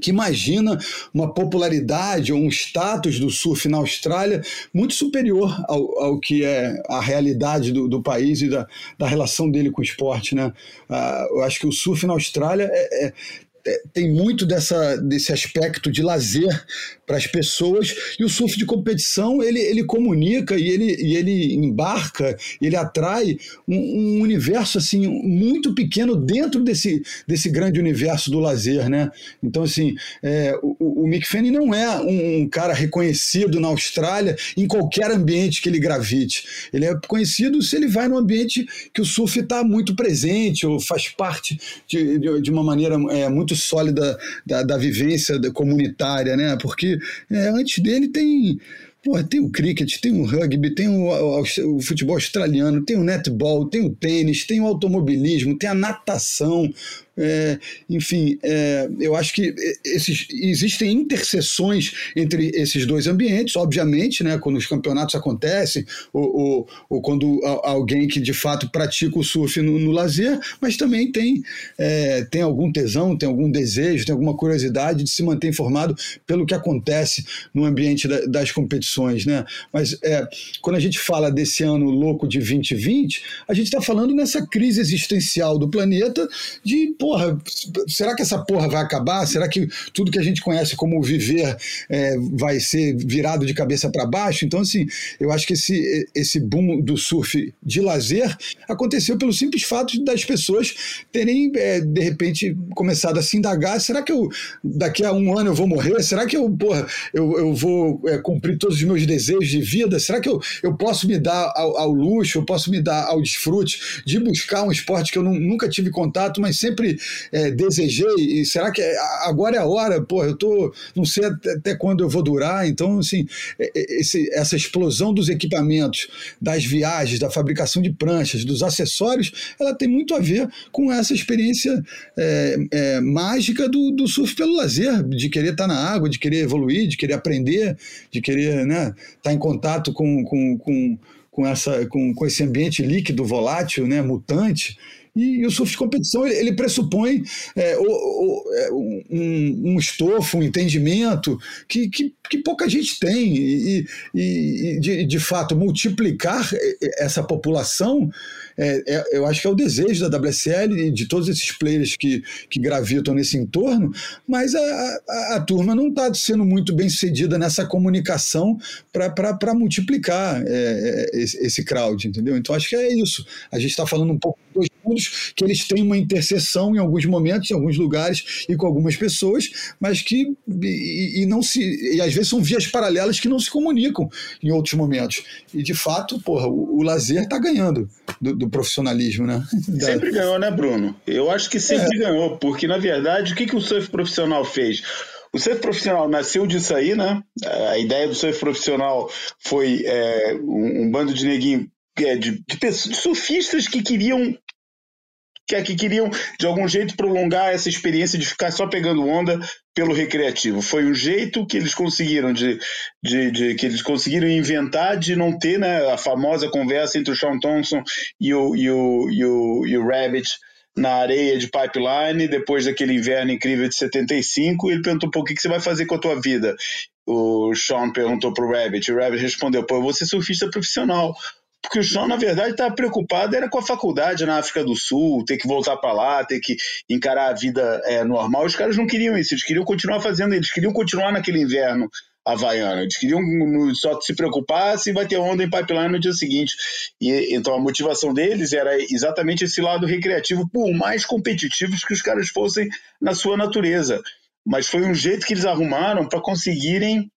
que imagina uma popularidade ou um status do surf na Austrália muito superior ao, ao que é a realidade do, do país e da, da, relação dele com o esporte. Né? Ah, eu acho que o surf na Austrália é, é, é tem muito dessa, desse aspecto de lazer para as pessoas e o surf de competição ele, ele comunica e ele, e ele embarca ele atrai um, um, universo assim muito pequeno dentro desse, desse grande universo do lazer né? Então assim é, o, o Mick Fanning não é um, um, cara reconhecido na Austrália em qualquer ambiente que ele gravite. Ele é conhecido se ele vai num ambiente que o surf está muito presente ou faz parte de, de, de uma maneira é, muito sólida da, da vivência comunitária né? Porque é, antes dele tem Pô, tem o cricket, tem o rugby, tem o, o, o, futebol australiano, tem o netball, tem o tênis, tem o automobilismo, tem a natação, é, enfim, é, eu acho que esses, existem interseções entre esses dois ambientes, obviamente, né, quando os campeonatos acontecem, ou, ou, ou quando alguém que de fato pratica o surf no, no lazer, mas também tem, é, tem algum tesão, tem algum desejo, tem alguma curiosidade de se manter informado pelo que acontece no ambiente da, das competições. Né? Mas é, quando a gente fala desse ano louco de 2020, a gente está falando nessa crise existencial do planeta de porra, será que essa porra vai acabar? Será que tudo que a gente conhece como viver é, vai ser virado de cabeça para baixo? Então, assim, eu acho que esse, esse boom do surf de lazer aconteceu pelo simples fato das pessoas terem, é, de repente, começado a se indagar: será que eu, daqui a um ano eu vou morrer? Será que eu, porra, eu, eu vou é, cumprir todos os meus desejos de vida? Será que eu, eu posso me dar ao, ao luxo, eu posso me dar ao desfrute de buscar um esporte que eu não, nunca tive contato, mas sempre é, desejei, e será que é, agora é a hora? Pô, eu tô, não sei até, até quando eu vou durar, então, assim, é, é, esse, essa explosão dos equipamentos, das viagens, da fabricação de pranchas, dos acessórios, ela tem muito a ver com essa experiência é, é, mágica do, do surf pelo lazer, de querer estar na água, de querer evoluir, de querer aprender, de querer né, estar em contato com, com, com com, essa, com, com esse ambiente líquido, volátil, né, mutante. E, o surf de competição ele, pressupõe é, o, o, é, um, um, estofo, um entendimento que, que, que pouca gente tem. E, e, e de, de fato, multiplicar essa população é, é, eu acho que é o desejo da WSL e de todos esses players que, que gravitam nesse entorno, mas a, a, a turma não está sendo muito bem sucedida nessa comunicação para multiplicar é, é, esse, esse crowd, entendeu? Então acho que é isso. A gente está falando um pouco dos mundos, que eles têm uma interseção em alguns momentos, em alguns lugares e com algumas pessoas, mas que e, e não se e às vezes são vias paralelas que não se comunicam em outros momentos. E de fato, porra, o, o lazer está ganhando do, do, profissionalismo, né? Sempre ganhou, né, Bruno? Eu acho que sempre é. ganhou, porque na verdade o que, que o surf profissional fez? O surf profissional nasceu disso aí, né? A ideia do surf profissional foi é, um, um, bando de neguinho é, de, de, de surfistas que queriam que, que queriam de algum jeito prolongar essa experiência de ficar só pegando onda pelo recreativo. Foi um jeito que eles conseguiram de, de, de, que eles conseguiram inventar de não ter né, a famosa conversa entre o Sean Thompson e o, e o, e o, e o Rabbit na areia de pipeline, depois daquele inverno incrível de 75, ele perguntou, pô, o que, que você vai fazer com a tua vida? O Sean perguntou pro Rabbit, e o Rabbit respondeu, pô, eu vou ser surfista profissional. Porque o Sean, na verdade, estava preocupado era com a faculdade na África do Sul, ter que voltar para lá, ter que encarar a vida é, normal. Os caras não queriam isso, eles queriam continuar fazendo, eles queriam continuar naquele inverno havaiana. Eles queriam só se preocupar se vai ter onda em pipeline no dia seguinte. E, então a motivação deles era exatamente esse lado recreativo, por mais competitivos que os caras fossem na sua natureza. Mas foi um jeito que eles arrumaram para conseguirem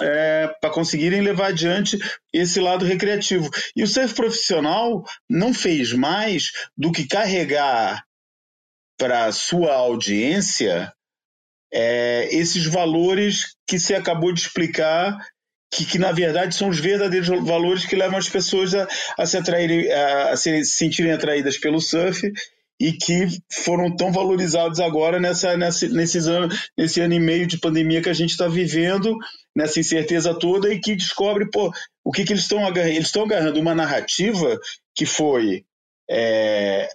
é, para conseguirem levar adiante esse lado recreativo. E o surf profissional não fez mais do que carregar para sua audiência é, esses valores que você acabou de explicar, que, que, na verdade são os verdadeiros valores que levam as pessoas a, a se atraírem, a, a se sentirem atraídas pelo surf e que foram tão valorizados agora nessa, nessa, nesses anos, nesse ano e meio de pandemia que a gente está vivendo, nessa incerteza toda, e que descobre pô, o que, que eles estão agarrando. Eles estão agarrando uma narrativa que foi é,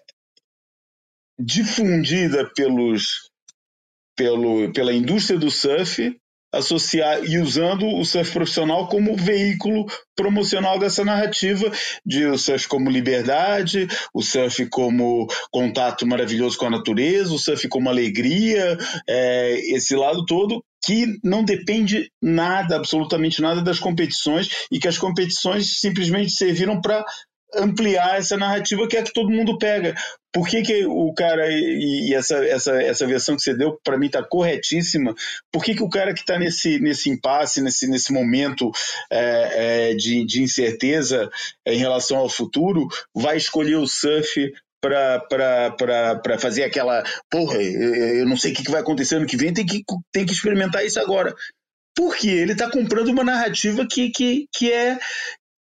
difundida pelos, pelo, pela indústria do surf, associar e usando o surf profissional como veículo promocional dessa narrativa de o surf como liberdade, o surf como contato maravilhoso com a natureza, o surf como alegria, é, esse lado todo que não depende nada, absolutamente nada das competições e que as competições simplesmente serviram para ampliar essa narrativa que é que todo mundo pega. Por que, que o cara, e, essa, essa, essa versão que você deu, para mim está corretíssima, por que, que o cara que está nesse, nesse impasse, nesse, nesse momento é, é, de, de incerteza é, em relação ao futuro, vai escolher o surf para fazer aquela. Porra, eu não sei o que vai acontecer ano que vem, tem que, tem que experimentar isso agora. Porque ele está comprando uma narrativa que, que, que é,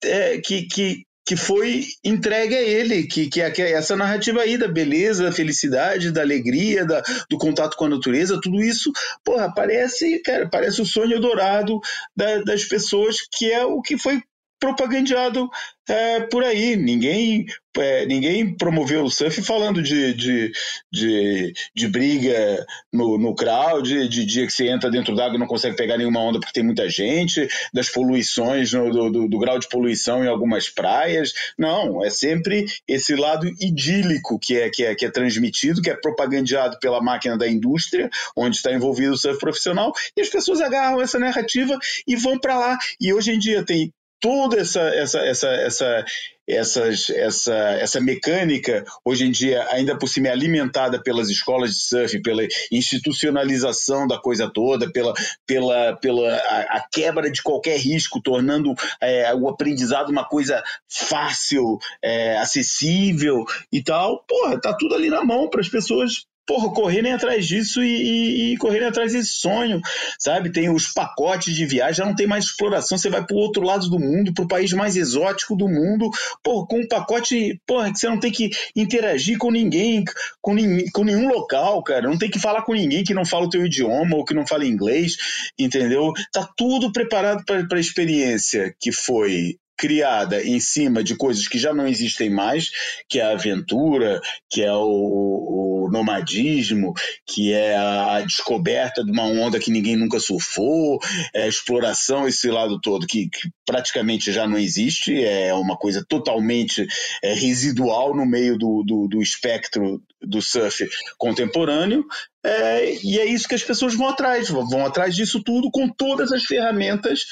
é que, que, que foi entregue a ele, que, que é essa narrativa aí da beleza, da felicidade, da alegria, da, do contato com a natureza, tudo isso, porra, parece, cara, parece o sonho dourado da, das pessoas, que é o que foi propagandeado é, por aí. Ninguém, é, ninguém promoveu o surf falando de, de, de, de briga no, no crowd, de dia que você entra dentro d'água e não consegue pegar nenhuma onda porque tem muita gente, das poluições, no, do, do, do, grau de poluição em algumas praias. Não, é sempre esse lado idílico que é, que é, que é transmitido, que é propagandeado pela máquina da indústria, onde está envolvido o surf profissional, e as pessoas agarram essa narrativa e vão para lá. E hoje em dia tem toda essa, essa, essa, essa, essas, essa, essa mecânica, hoje em dia, ainda por cima, é alimentada pelas escolas de surf, pela institucionalização da coisa toda, pela, pela, pela a, a quebra de qualquer risco, tornando é, o aprendizado uma coisa fácil, é, acessível e tal. Porra, tá tudo ali na mão para as pessoas porra, correrem atrás disso e, e, e, correrem atrás desse sonho, sabe? Tem os pacotes de viagem, já não tem mais exploração, você vai para o outro lado do mundo, para o país mais exótico do mundo, porra, com um pacote, porra, que você não tem que interagir com ninguém, com, com nenhum local, cara, não tem que falar com ninguém que não fala o teu idioma ou que não fala inglês, entendeu? Tá tudo preparado para a experiência que foi criada em cima de coisas que já não existem mais, que é a aventura, que é o, o nomadismo, que é a, descoberta de uma onda que ninguém nunca surfou, é a exploração, esse lado todo que, que praticamente já não existe, é uma coisa totalmente é, residual no meio do, do, do espectro do surf contemporâneo, é, e é isso que as pessoas vão atrás, vão atrás disso tudo com todas as ferramentas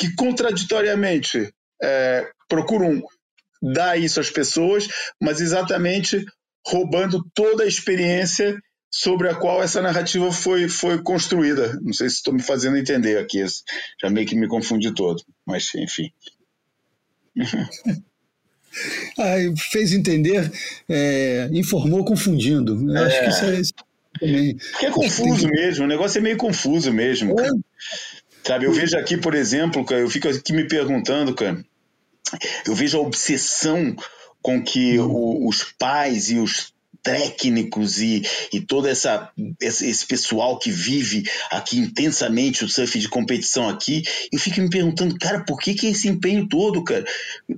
que contraditoriamente é, procuram dar isso às pessoas, mas exatamente roubando toda a experiência sobre a qual essa narrativa foi, foi construída. Não sei se estou me fazendo entender aqui, já meio que me confundi todo, mas enfim. ah, fez entender, é, informou confundindo. É. Acho que isso é, isso também. Porque é confuso mesmo, o negócio é meio confuso mesmo. É. Sabe, eu vejo aqui, por exemplo, eu fico aqui me perguntando, cara, eu vejo a obsessão com que uhum. o, os pais e os técnicos e, e todo essa, esse, pessoal que vive aqui intensamente o surf de competição aqui, eu fico me perguntando, cara, por que, que esse empenho todo, cara?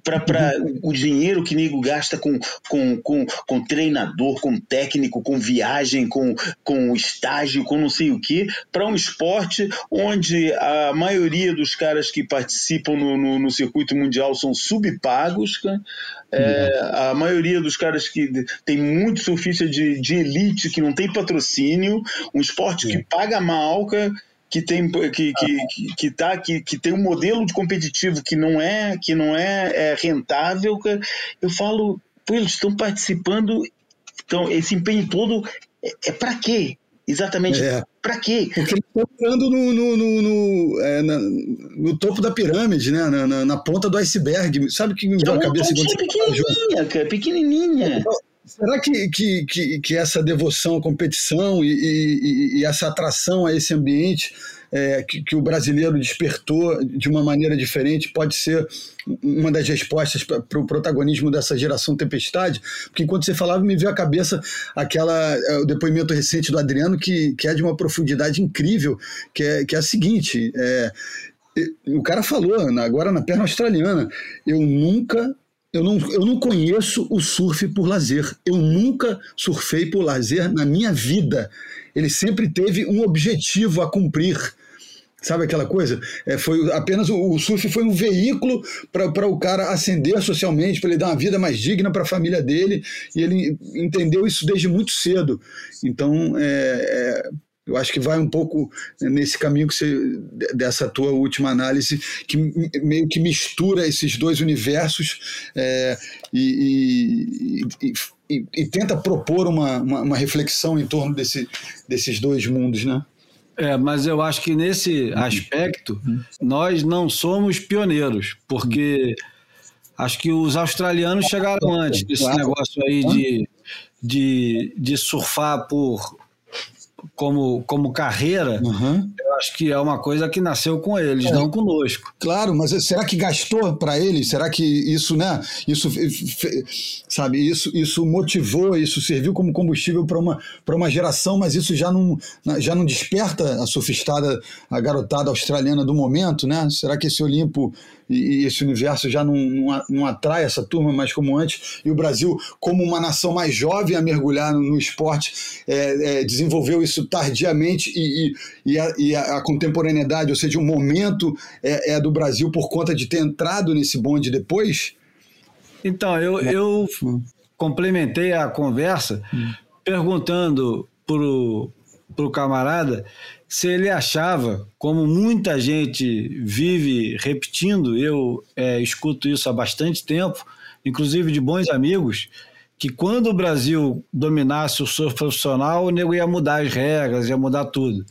Para uhum. o dinheiro que nego gasta com, com, com, com treinador, com técnico, com viagem, com, com estágio, com não sei o que, para um esporte onde a maioria dos caras que participam no, no, no circuito mundial são subpagos, cara. É, a maioria dos caras que tem muito surfista de, de elite que não tem patrocínio, um esporte que paga mal, que tem que, que, que, tá, que, que tem um modelo de competitivo que não é que não é, é rentável, eu falo, pô, eles estão participando, então esse empenho todo é, é para quê? Exatamente. É. Para quê? Porque eles estão entrando no, no, no, no, é, na, no, topo da pirâmide, né? Na, na, na, ponta do iceberg. Sabe o que me veio é a cabeça? Uma pequenininha, cara, pequenininha. Será que, que, que, que, essa devoção à competição e, e, e essa atração a esse ambiente é, que, que, o brasileiro despertou de uma maneira diferente pode ser uma das respostas para o pro protagonismo dessa geração tempestade? Porque enquanto você falava, me veio à cabeça aquela, é, o depoimento recente do Adriano, que, que é de uma profundidade incrível, que é, que é a seguinte: é, o cara falou agora na perna australiana, eu nunca eu não, eu não conheço o surf por lazer. Eu nunca surfei por lazer na minha vida. Ele sempre teve um objetivo a cumprir. Sabe aquela coisa? É, foi apenas o, o surf foi um veículo para o cara ascender socialmente, para ele dar uma vida mais digna para a família dele, e ele entendeu isso desde muito cedo. Então, é, é eu acho que vai um pouco nesse caminho que você, dessa tua última análise, que meio que mistura esses dois universos é, e, e, e, e, tenta propor uma, uma, uma, reflexão em torno desse, desses dois mundos, né? É, mas eu acho que nesse aspecto nós não somos pioneiros, porque acho que os australianos chegaram antes desse negócio aí de, de, de surfar por como, como carreira, uhum. Eu acho que é uma coisa que nasceu com eles, é. não conosco. Claro, mas será que gastou para eles? Será que isso, né? Isso, sabe, isso, isso motivou, isso serviu como combustível para uma, uma geração, mas isso já não, já não desperta a sofistada, a garotada australiana do momento, né? Será que esse Olimpo e, esse universo já não, não, não, atrai essa turma mais como antes, e o Brasil, como uma nação mais jovem a mergulhar no, no esporte, é, é, desenvolveu isso tardiamente e, e, e, a, e, a, contemporaneidade, ou seja, o momento é, é, do Brasil por conta de ter entrado nesse bonde depois? Então, eu, eu complementei a conversa hum. perguntando para o camarada se ele achava, como muita gente vive repetindo, eu é, escuto isso há bastante tempo, inclusive de bons amigos, que quando o Brasil dominasse o surf profissional, o nego ia mudar as regras, ia mudar tudo.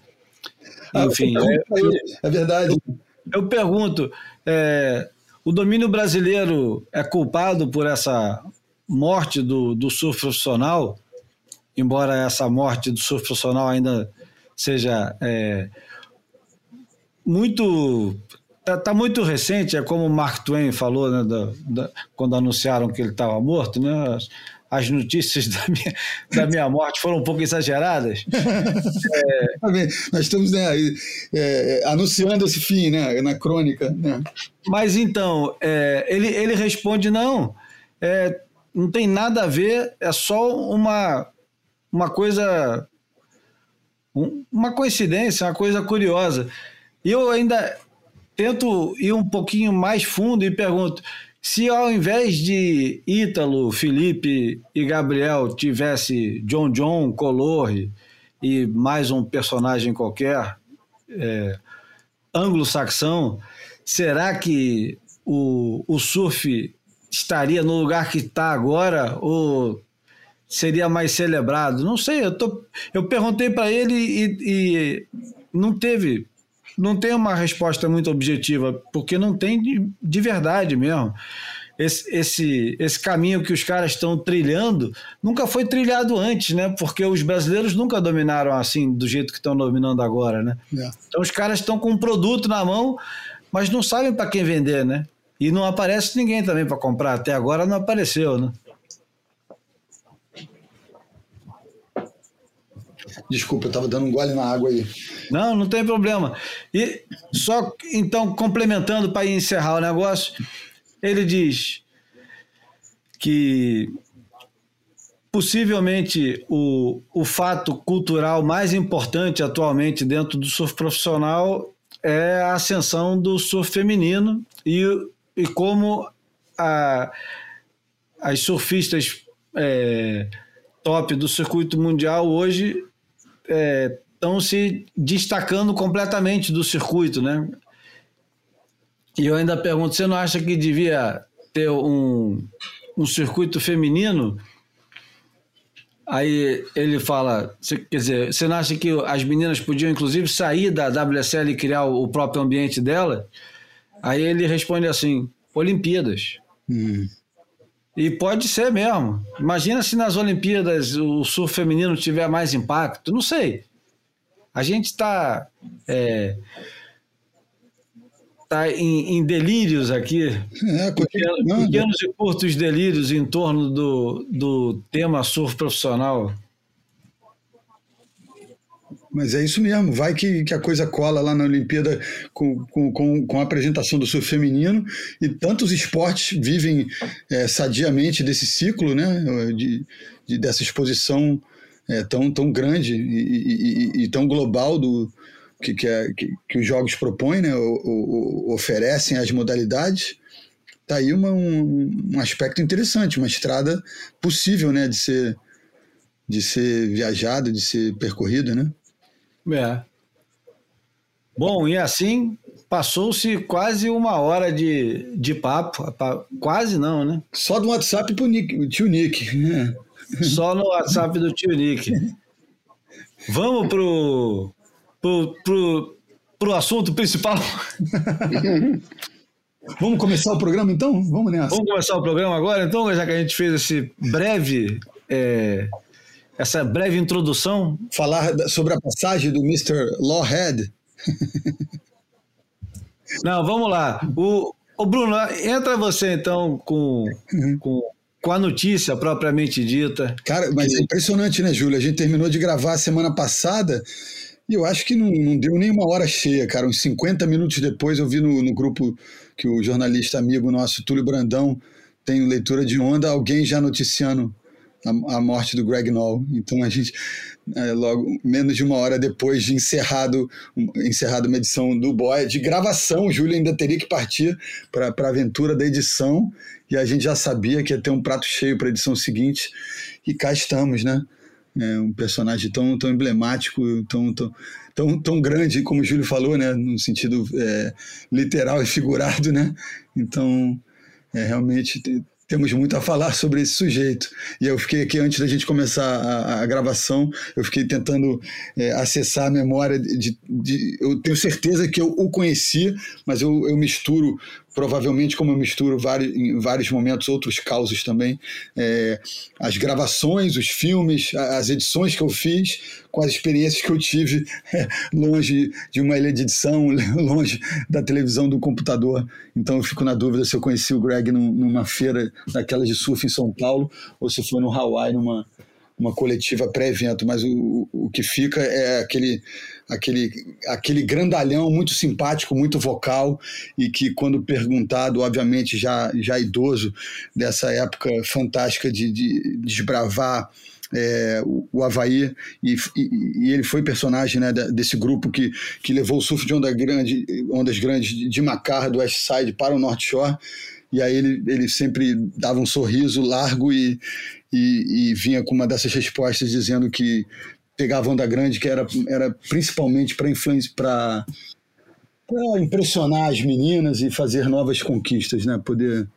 Ah, Enfim, é, é, verdade. Eu, eu pergunto, é, o domínio brasileiro é culpado por essa morte do, do surf profissional? Embora essa morte do surf profissional ainda seja é, muito Está tá muito recente, é como o Mark Twain falou né, da, da, quando anunciaram que ele estava morto, né? As, as, notícias da minha, da minha morte foram um pouco exageradas. é, Nós estamos né, é, anunciando esse fim né, na crônica. Né? Mas então, é, ele, ele responde: não, é, não tem nada a ver, é só uma, uma coisa uma coincidência, uma coisa curiosa. E eu ainda tento ir um pouquinho mais fundo e pergunto: se ao invés de Ítalo, Felipe e Gabriel tivesse John John, Colorre e mais um personagem qualquer, é, anglo-saxão, será que o, o surf estaria no lugar que está agora ou seria mais celebrado? Não sei, eu, tô, eu perguntei para ele e, e, não teve, não tem uma resposta muito objetiva, porque não tem de, de verdade mesmo. Esse, esse, esse caminho que os caras estão trilhando nunca foi trilhado antes, né? Porque os brasileiros nunca dominaram assim, do jeito que estão dominando agora, né? É. Então os caras estão com um produto na mão, mas não sabem para quem vender, né? E não aparece ninguém também para comprar. Até agora não apareceu, né? Desculpa, eu estava dando um gole na água aí. Não, não tem problema. E só então complementando para encerrar o negócio, ele diz que possivelmente o, o fato cultural mais importante atualmente dentro do surf profissional é a ascensão do surf feminino e, e como a, as surfistas é, top do circuito mundial hoje é, estão se destacando completamente do circuito, né? E eu ainda pergunto, você não acha que devia ter um, um circuito feminino? Aí ele fala, quer dizer, você não acha que as meninas podiam inclusive sair da WSL e criar o próprio ambiente dela? Aí ele responde assim, Olimpíadas. Hum. E pode ser mesmo. Imagina se nas Olimpíadas o surf feminino tiver mais impacto. Não sei. A gente está é, tá em, em, delírios aqui, é, pequenos, pequenos e curtos delírios em torno do, do tema surf profissional. Mas é isso mesmo, vai que, que a coisa cola lá na Olimpíada com, com, com, com a apresentação do surf feminino e tantos esportes vivem é, sadiamente desse ciclo, né, de, de dessa exposição é, tão, tão grande e, e, e, tão global do que, que, é, que, que os jogos propõem, né, o, o, oferecem as modalidades. Tá aí uma, um, um aspecto interessante, uma estrada possível, né, de ser de ser viajado, de ser percorrido, né? É. Bom, e assim passou-se quase uma hora de, de papo. Quase não, né? Só do WhatsApp pro Nick, tio Nick. Só no WhatsApp do tio Nick. Vamos pro, pro, pro, pro assunto principal. Vamos começar o programa então? Vamos nessa. Vamos começar o programa agora, então, já que a gente fez esse breve é, essa breve introdução. Falar sobre a passagem do Mr. Lawhead. Não, vamos lá. O, o Bruno, entra você então com, uhum. com, com a notícia propriamente dita. Cara, mas é impressionante, né, Júlio? A gente terminou de gravar semana passada e eu acho que não, não deu nem uma hora cheia, cara. Uns 50 minutos depois eu vi no, no grupo que o jornalista amigo nosso, Túlio Brandão, tem leitura de onda, alguém já noticiando a, a morte do Greg Noll. Então a gente, é, logo menos de uma hora depois de encerrado, encerrado uma edição do Boy, de gravação, o Júlio ainda teria que partir para a aventura da edição e a gente já sabia que ia ter um prato cheio para a edição seguinte e cá estamos, né? É um personagem tão, tão emblemático, tão, tão, tão, tão grande, como o Júlio falou, né? No sentido é, literal e figurado, né? Então, é, realmente temos muito a falar sobre esse sujeito. E eu fiquei aqui, antes da gente começar a, a gravação, eu fiquei tentando é, acessar a memória de, de, Eu tenho certeza que eu o conheci, mas eu, eu misturo provavelmente como eu misturo vários, em vários momentos outros causos também, é, as gravações, os filmes, as edições que eu fiz, com as experiências que eu tive é, longe de uma ilha de edição, longe da televisão, do computador. Então eu fico na dúvida se eu conheci o Greg num, numa feira daquelas de surf em São Paulo ou se foi no Hawaii, numa uma coletiva pré-evento, mas o, o que fica é aquele aquele, aquele grandalhão muito simpático, muito vocal, e que, quando perguntado, obviamente já, já idoso, dessa época fantástica de, de desbravar é, o, o Havaí, e, e, e, ele foi personagem né, desse grupo que, que levou o surf de onda grande, ondas grandes de Macar, do West Side, para o North Shore. E aí ele, ele sempre dava um sorriso largo e, e, e, vinha com uma dessas respostas dizendo que pegava onda grande, que era, era principalmente para para impressionar as meninas e fazer novas conquistas, né? Poder,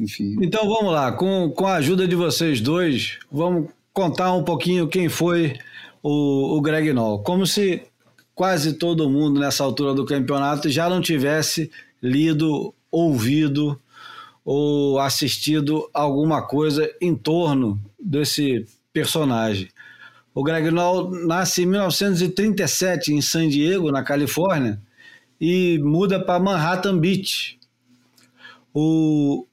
enfim. Então vamos lá, com, com a ajuda de vocês dois, vamos contar um pouquinho quem foi o, o Greg Noll. Como se quase todo mundo nessa altura do campeonato já não tivesse lido, ouvido ou assistido alguma coisa em torno desse personagem. O Greg Noll nasce em 1937 em San Diego, na Califórnia, e muda para Manhattan Beach. O,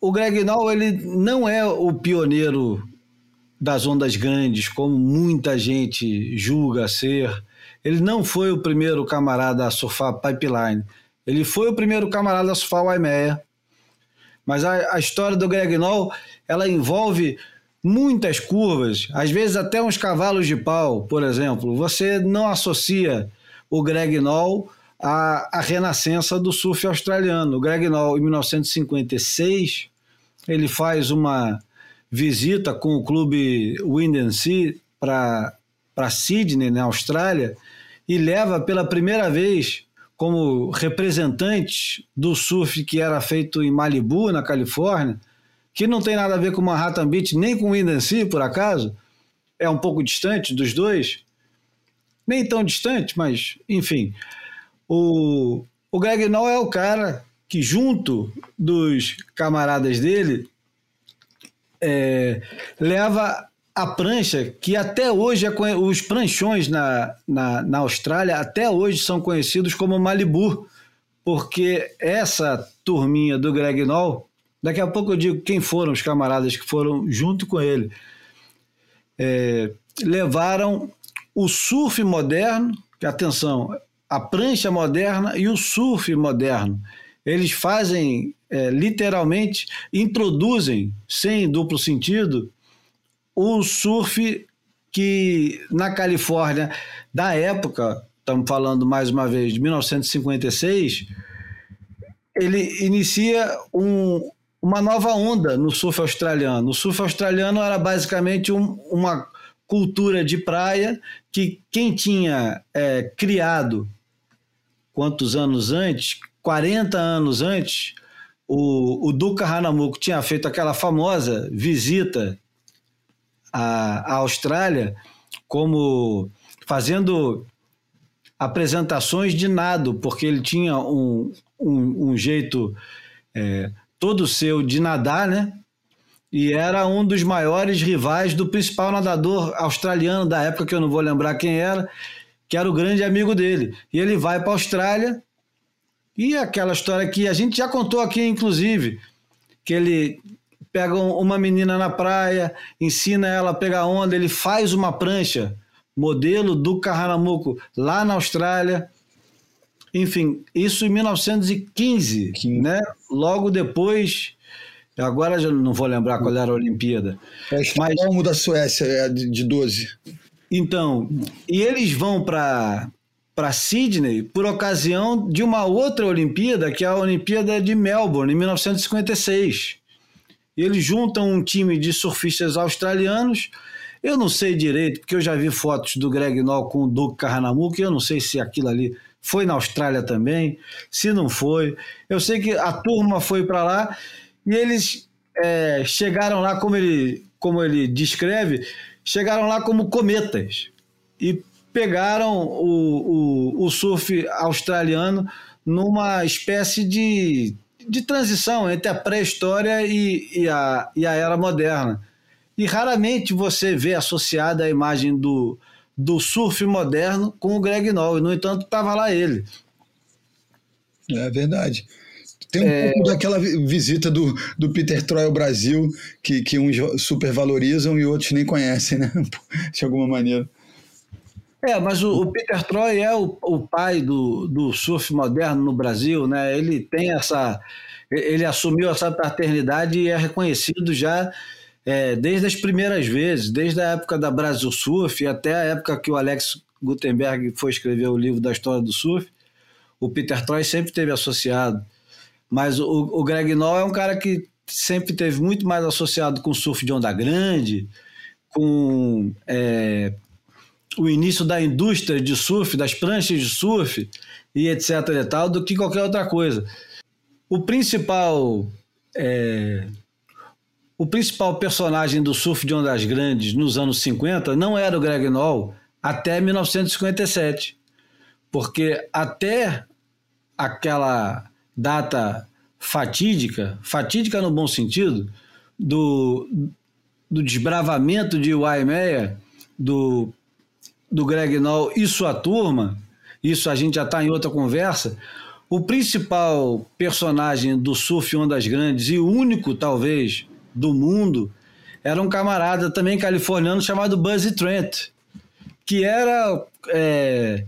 o Greg Noll ele não é o pioneiro das ondas grandes, como muita gente julga ser. Ele não foi o primeiro camarada a surfar pipeline. Ele foi o primeiro camarada a surfar Waimea. Mas a, a história do Greg Noll, ela envolve muitas curvas, às vezes até uns cavalos de pau, por exemplo. Você não associa o Greg Noll à, à renascença do surf australiano. O Greg Noll, em 1956, ele faz uma visita com o clube Wind and Sea para para Sydney, na Austrália, e leva pela primeira vez como representantes do surf que era feito em Malibu, na Califórnia, que não tem nada a ver com Manhattan Beach, nem com Windansea, por acaso, é um pouco distante dos dois, nem tão distante, mas enfim. O, o Greg Noll é o cara que, junto dos camaradas dele, é, leva a prancha, que até hoje é, os pranchões na, na, na Austrália até hoje são conhecidos como Malibu, porque essa turminha do Greg Noll, daqui a pouco eu digo quem foram os camaradas que foram junto com ele, é, levaram o surf moderno, que atenção, a prancha moderna e o surf moderno. Eles fazem, é, literalmente, introduzem, sem duplo sentido, o surf que na Califórnia, da época, estamos falando mais uma vez de 1956, ele inicia um, uma nova onda no surf australiano. O surf australiano era basicamente um, uma cultura de praia que quem tinha é, criado quantos anos antes, 40 anos antes, o, o Duca Hanamuko tinha feito aquela famosa visita à, à Austrália como fazendo apresentações de nado, porque ele tinha um, um, um jeito é, todo seu de nadar, né? E era um dos maiores rivais do principal nadador australiano da época, que eu não vou lembrar quem era, que era o grande amigo dele. E ele vai para a Austrália, e aquela história que a gente já contou aqui, inclusive, que ele pega uma menina na praia, ensina ela a pegar onda, ele faz uma prancha, modelo do Carranamuco, lá na Austrália enfim, isso em 1915, 15. né? Logo depois, agora já não vou lembrar qual era a Olimpíada. É Estocolmo da Suécia, é de 12. Então, e eles vão para para Sydney por ocasião de uma outra Olimpíada, que é a Olimpíada de Melbourne, em 1956. E eles juntam um time de surfistas australianos. Eu não sei direito, porque eu já vi fotos do Greg Noll com o Duke Carnamuke, eu não sei se aquilo ali foi na Austrália também, se não foi. Eu sei que a turma foi para lá e eles é, chegaram lá, como ele, como ele descreve, chegaram lá como cometas e pegaram o, o, o surf australiano numa espécie de, de transição entre a pré-história e, e, a, e a era moderna. E raramente você vê associada a imagem do, do surf moderno com o Greg Noll. No entanto, estava lá ele. É verdade. Tem um é... pouco daquela visita do, do Peter Troy ao Brasil, que, que uns supervalorizam e outros nem conhecem, né? De alguma maneira. É, mas o, o Peter Troy é o, o pai do, do surf moderno no Brasil, né? Ele tem essa. Ele assumiu essa paternidade e é reconhecido já é, desde as primeiras vezes, desde a época da Brasil Surf até a época que o Alex Gutenberg foi escrever o livro da história do surf, o Peter Troy sempre teve associado. Mas o, o Greg Noll é um cara que sempre teve muito mais associado com surf de onda grande, com é, o início da indústria de surf, das pranchas de surf e etc e tal, do que qualquer outra coisa. O principal é, o principal personagem do surf de ondas grandes nos anos 50 não era o Greg Noll até 1957, porque até aquela data fatídica, fatídica no bom sentido, do, do desbravamento de Waimea, do, do Greg Noll e sua turma, isso a gente já está em outra conversa, o principal personagem do surf ondas grandes e o único, talvez, do mundo era um camarada também californiano chamado Buzzy Trent, que era é,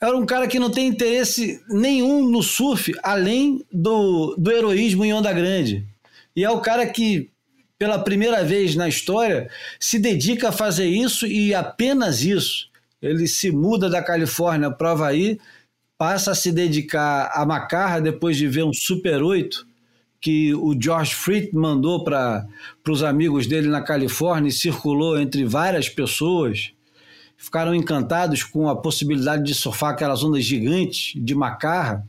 era um cara que não tem interesse nenhum no surf além do, do heroísmo em onda grande. E é o cara que, pela primeira vez na história, se dedica a fazer isso e apenas isso. Ele se muda da Califórnia para o Havaí, passa a se dedicar a Macarra depois de ver um Super 8 que o George Fritz mandou para os amigos dele na Califórnia e circulou entre várias pessoas. ficaram encantados com a possibilidade de surfar aquelas ondas gigantes de Macarra.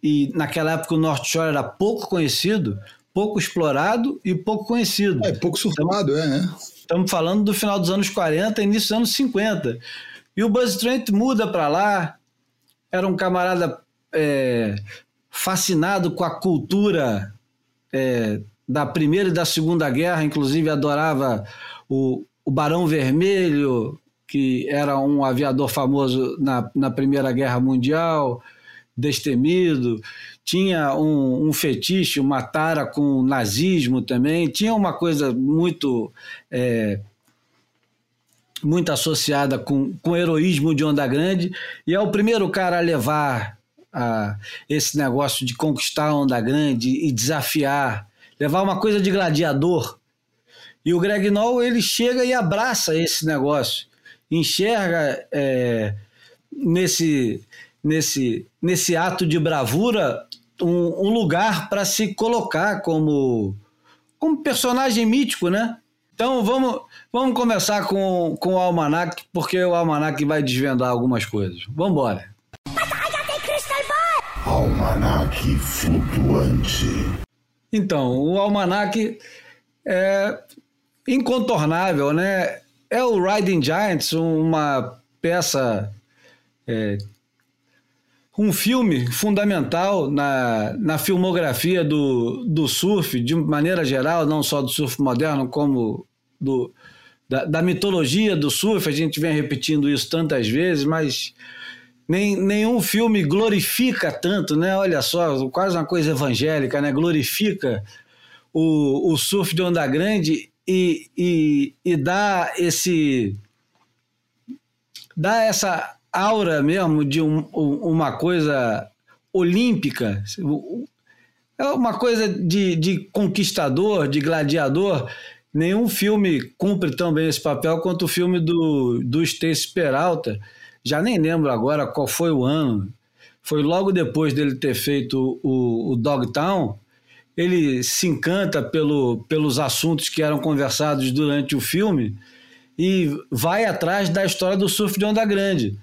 E naquela época o North Shore era pouco conhecido, pouco explorado e pouco conhecido. É, pouco surfado, é, né? Estamos falando do final dos anos 40 início dos anos 50. E o Buzz Trent muda para lá, era um camarada é, fascinado com a cultura é, da Primeira e da Segunda Guerra, inclusive adorava o, o Barão Vermelho, que era um aviador famoso na, na Primeira Guerra Mundial, destemido, tinha um, um, fetiche, uma tara com nazismo também, tinha uma coisa muito é, muito associada com, com heroísmo de onda grande, e é o primeiro cara a levar a, esse negócio de conquistar a onda grande e desafiar, levar uma coisa de gladiador. E o Greg Noll, ele chega e abraça esse negócio enxerga é, nesse, nesse, nesse ato de bravura um, um lugar para se colocar como, como personagem mítico, né? Então vamos, vamos começar com, com o Almanac, porque o Almanac vai desvendar algumas coisas. Vamos embora. Almanac flutuante. Então, o Almanac é incontornável, né? É o Riding Giants, uma peça, é, um filme fundamental na, na filmografia do, do surf, de maneira geral, não só do surf moderno, como do, da, da mitologia do surf. A gente vem repetindo isso tantas vezes, mas nem, nenhum filme glorifica tanto, né? Olha só, quase uma coisa evangélica, né? Glorifica o, o surf de onda grande e, e, e dá esse dá essa aura mesmo de um, uma coisa olímpica é uma coisa de, de conquistador de gladiador nenhum filme cumpre tão bem esse papel quanto o filme do, do Stacy Peralta já nem lembro agora qual foi o ano foi logo depois dele ter feito o, o Dogtown ele se encanta pelo, pelos assuntos que eram conversados durante o filme e vai atrás da história do surf de onda grande.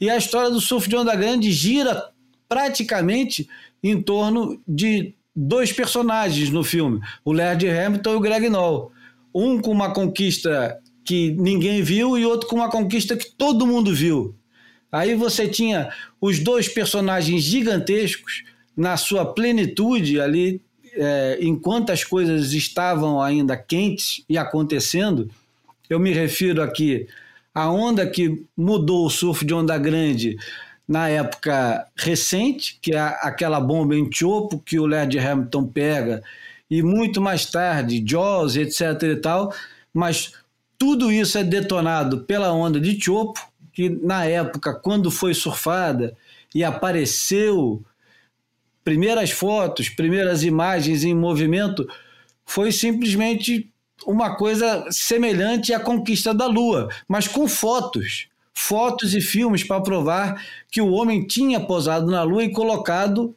E a história do surf de onda grande gira praticamente em torno de dois personagens no filme, o Laird Hamilton e o Greg Noll. Um com uma conquista que ninguém viu e outro com uma conquista que todo mundo viu. Aí você tinha os dois personagens gigantescos na sua plenitude ali é, enquanto as coisas estavam ainda quentes e acontecendo, eu me refiro aqui à onda que mudou o surf de onda grande na época recente, que é aquela bomba em Chopo que o Led Hamilton pega, e muito mais tarde, Jaws, etc e tal, mas tudo isso é detonado pela onda de Chopo, que na época, quando foi surfada e apareceu primeiras fotos, primeiras imagens em movimento, foi simplesmente uma coisa semelhante à conquista da Lua, mas com fotos. Fotos e filmes para provar que o homem tinha posado na Lua e colocado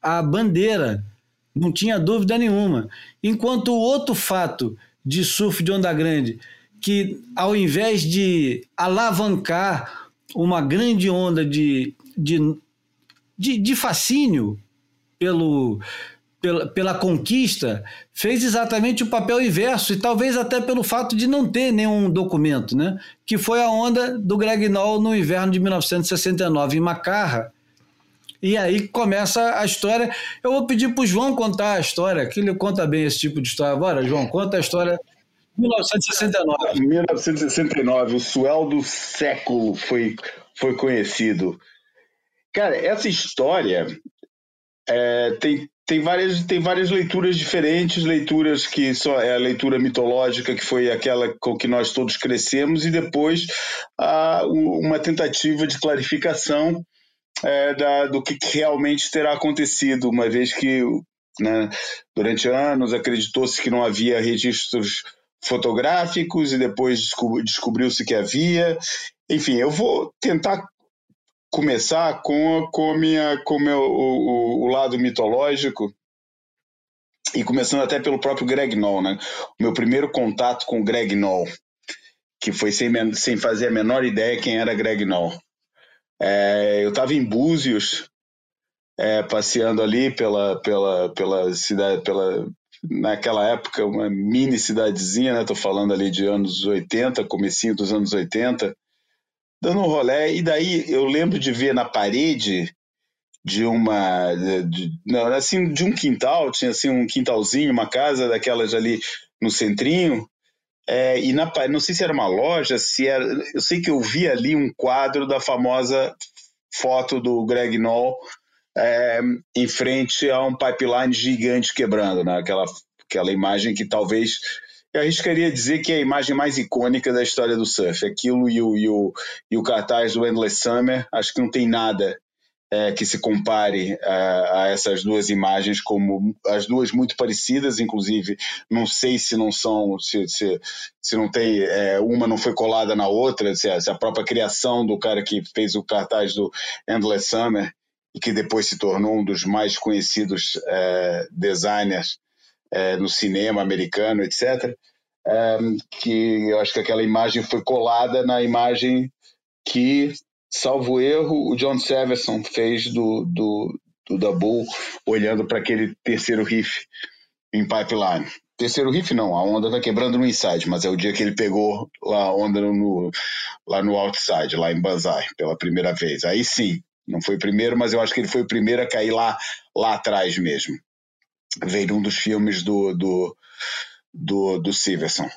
a bandeira. Não tinha dúvida nenhuma. Enquanto o outro fato de surf de onda grande, que ao invés de alavancar uma grande onda de, de, de, de fascínio pelo, pela, pela conquista, fez exatamente o papel inverso, e talvez até pelo fato de não ter nenhum documento, né? que foi a onda do Greg Noll no inverno de 1969 em Macarra. E aí começa a história. Eu vou pedir para o João contar a história, que ele conta bem esse tipo de história. Bora, João, conta a história 1969. 1969, o suel do século foi, foi conhecido. Cara, essa história é, tem, tem, várias, tem várias leituras diferentes, leituras que só é a leitura mitológica, que foi aquela com que nós todos crescemos, e depois a, uma tentativa de clarificação é, da, do que realmente terá acontecido, uma vez que né, durante anos acreditou-se que não havia registros fotográficos e depois descobriu-se que havia. Enfim, eu vou tentar começar com, com, minha, com meu, o, o, lado mitológico e começando até pelo próprio Greg Noll, né? O meu primeiro contato com o Greg Noll. que foi sem, sem fazer a menor ideia quem era Greg Knoll. É, eu estava em Búzios, é, passeando ali pela, pela, pela cidade, pela, naquela época, uma mini cidadezinha, né? Tô falando ali de anos 80, comecinho dos anos 80, dando um rolé, e daí eu lembro de ver na parede de uma de, não, assim de um quintal tinha assim um quintalzinho uma casa daquelas ali no centrinho é, e na não sei se era uma loja se era eu sei que eu vi ali um quadro da famosa foto do Greg Knoll é, em frente a um pipeline gigante quebrando, né? aquela, aquela imagem que talvez eu arriscaria dizer que é a imagem mais icônica da história do surf. Aquilo e o, e o, e o cartaz do Endless Summer, acho que não tem nada é, que se compare a, a, essas duas imagens como as duas muito parecidas, inclusive não sei se não são se, se, se não tem é, uma não foi colada na outra, se a, se a, própria criação do cara que fez o cartaz do Endless Summer e que depois se tornou um dos mais conhecidos é, designers é, no cinema americano, etc. É, que eu acho que aquela imagem foi colada na imagem que, salvo erro, o John Severson fez do, do, do Dabu olhando para aquele terceiro riff em Pipeline. Terceiro riff não, a onda tá quebrando no inside, mas é o dia que ele pegou a onda no, lá no outside, lá em Banzai, pela primeira vez. Aí sim, não foi o primeiro, mas eu acho que ele foi o primeiro a cair lá, lá atrás mesmo. Veio um dos filmes do, do, do, do Silverson.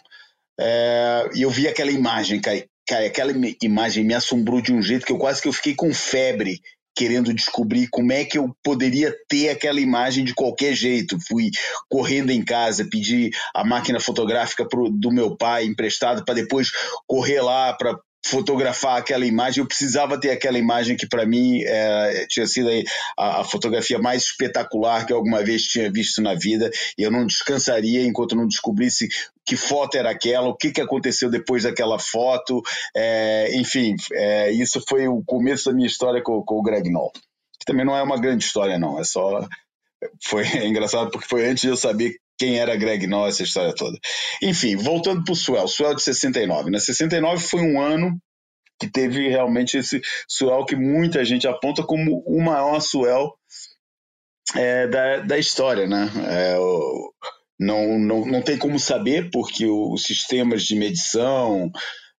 É, eu vi aquela imagem, cara, aquela imagem me assombrou de um jeito que eu quase que eu fiquei com febre querendo descobrir como é que eu poderia ter aquela imagem de qualquer jeito. Fui correndo em casa, pedi a máquina fotográfica pro, do meu pai emprestado para depois correr lá para fotografar aquela imagem, eu precisava ter aquela imagem que para mim é, tinha sido a, a, fotografia mais espetacular que eu alguma vez tinha visto na vida. E eu não descansaria enquanto não descobrisse que foto era aquela, o que, que aconteceu depois daquela foto, é, enfim, é, isso foi o começo da minha história com, com o Greg Knoll, que também não é uma grande história não, é só foi engraçado porque foi antes de eu saber quem era Greg Noll, essa história toda. Enfim, voltando para o Swell, Swell de 69. Né? 69 foi um ano que teve realmente esse Swell que muita gente aponta como o maior Swell é, da, da história. Né? É, o, não, não, não tem como saber, porque os sistemas de medição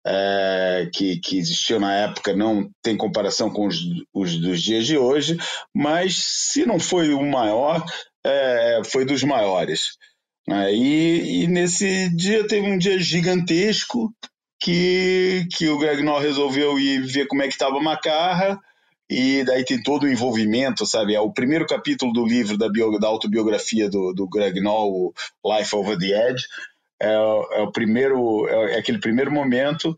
é, que, que existiam na época não tem comparação com os, os dos dias de hoje, mas se não foi o maior, é, foi dos maiores. Né? E, nesse dia teve um dia gigantesco que, que o Greg Noll resolveu ir ver como é que estava a Macarra, e daí tem todo o envolvimento, sabe? É o primeiro capítulo do livro da, bio, da autobiografia do, do Greg Life Over the Edge, é, é, o primeiro é, é, aquele primeiro momento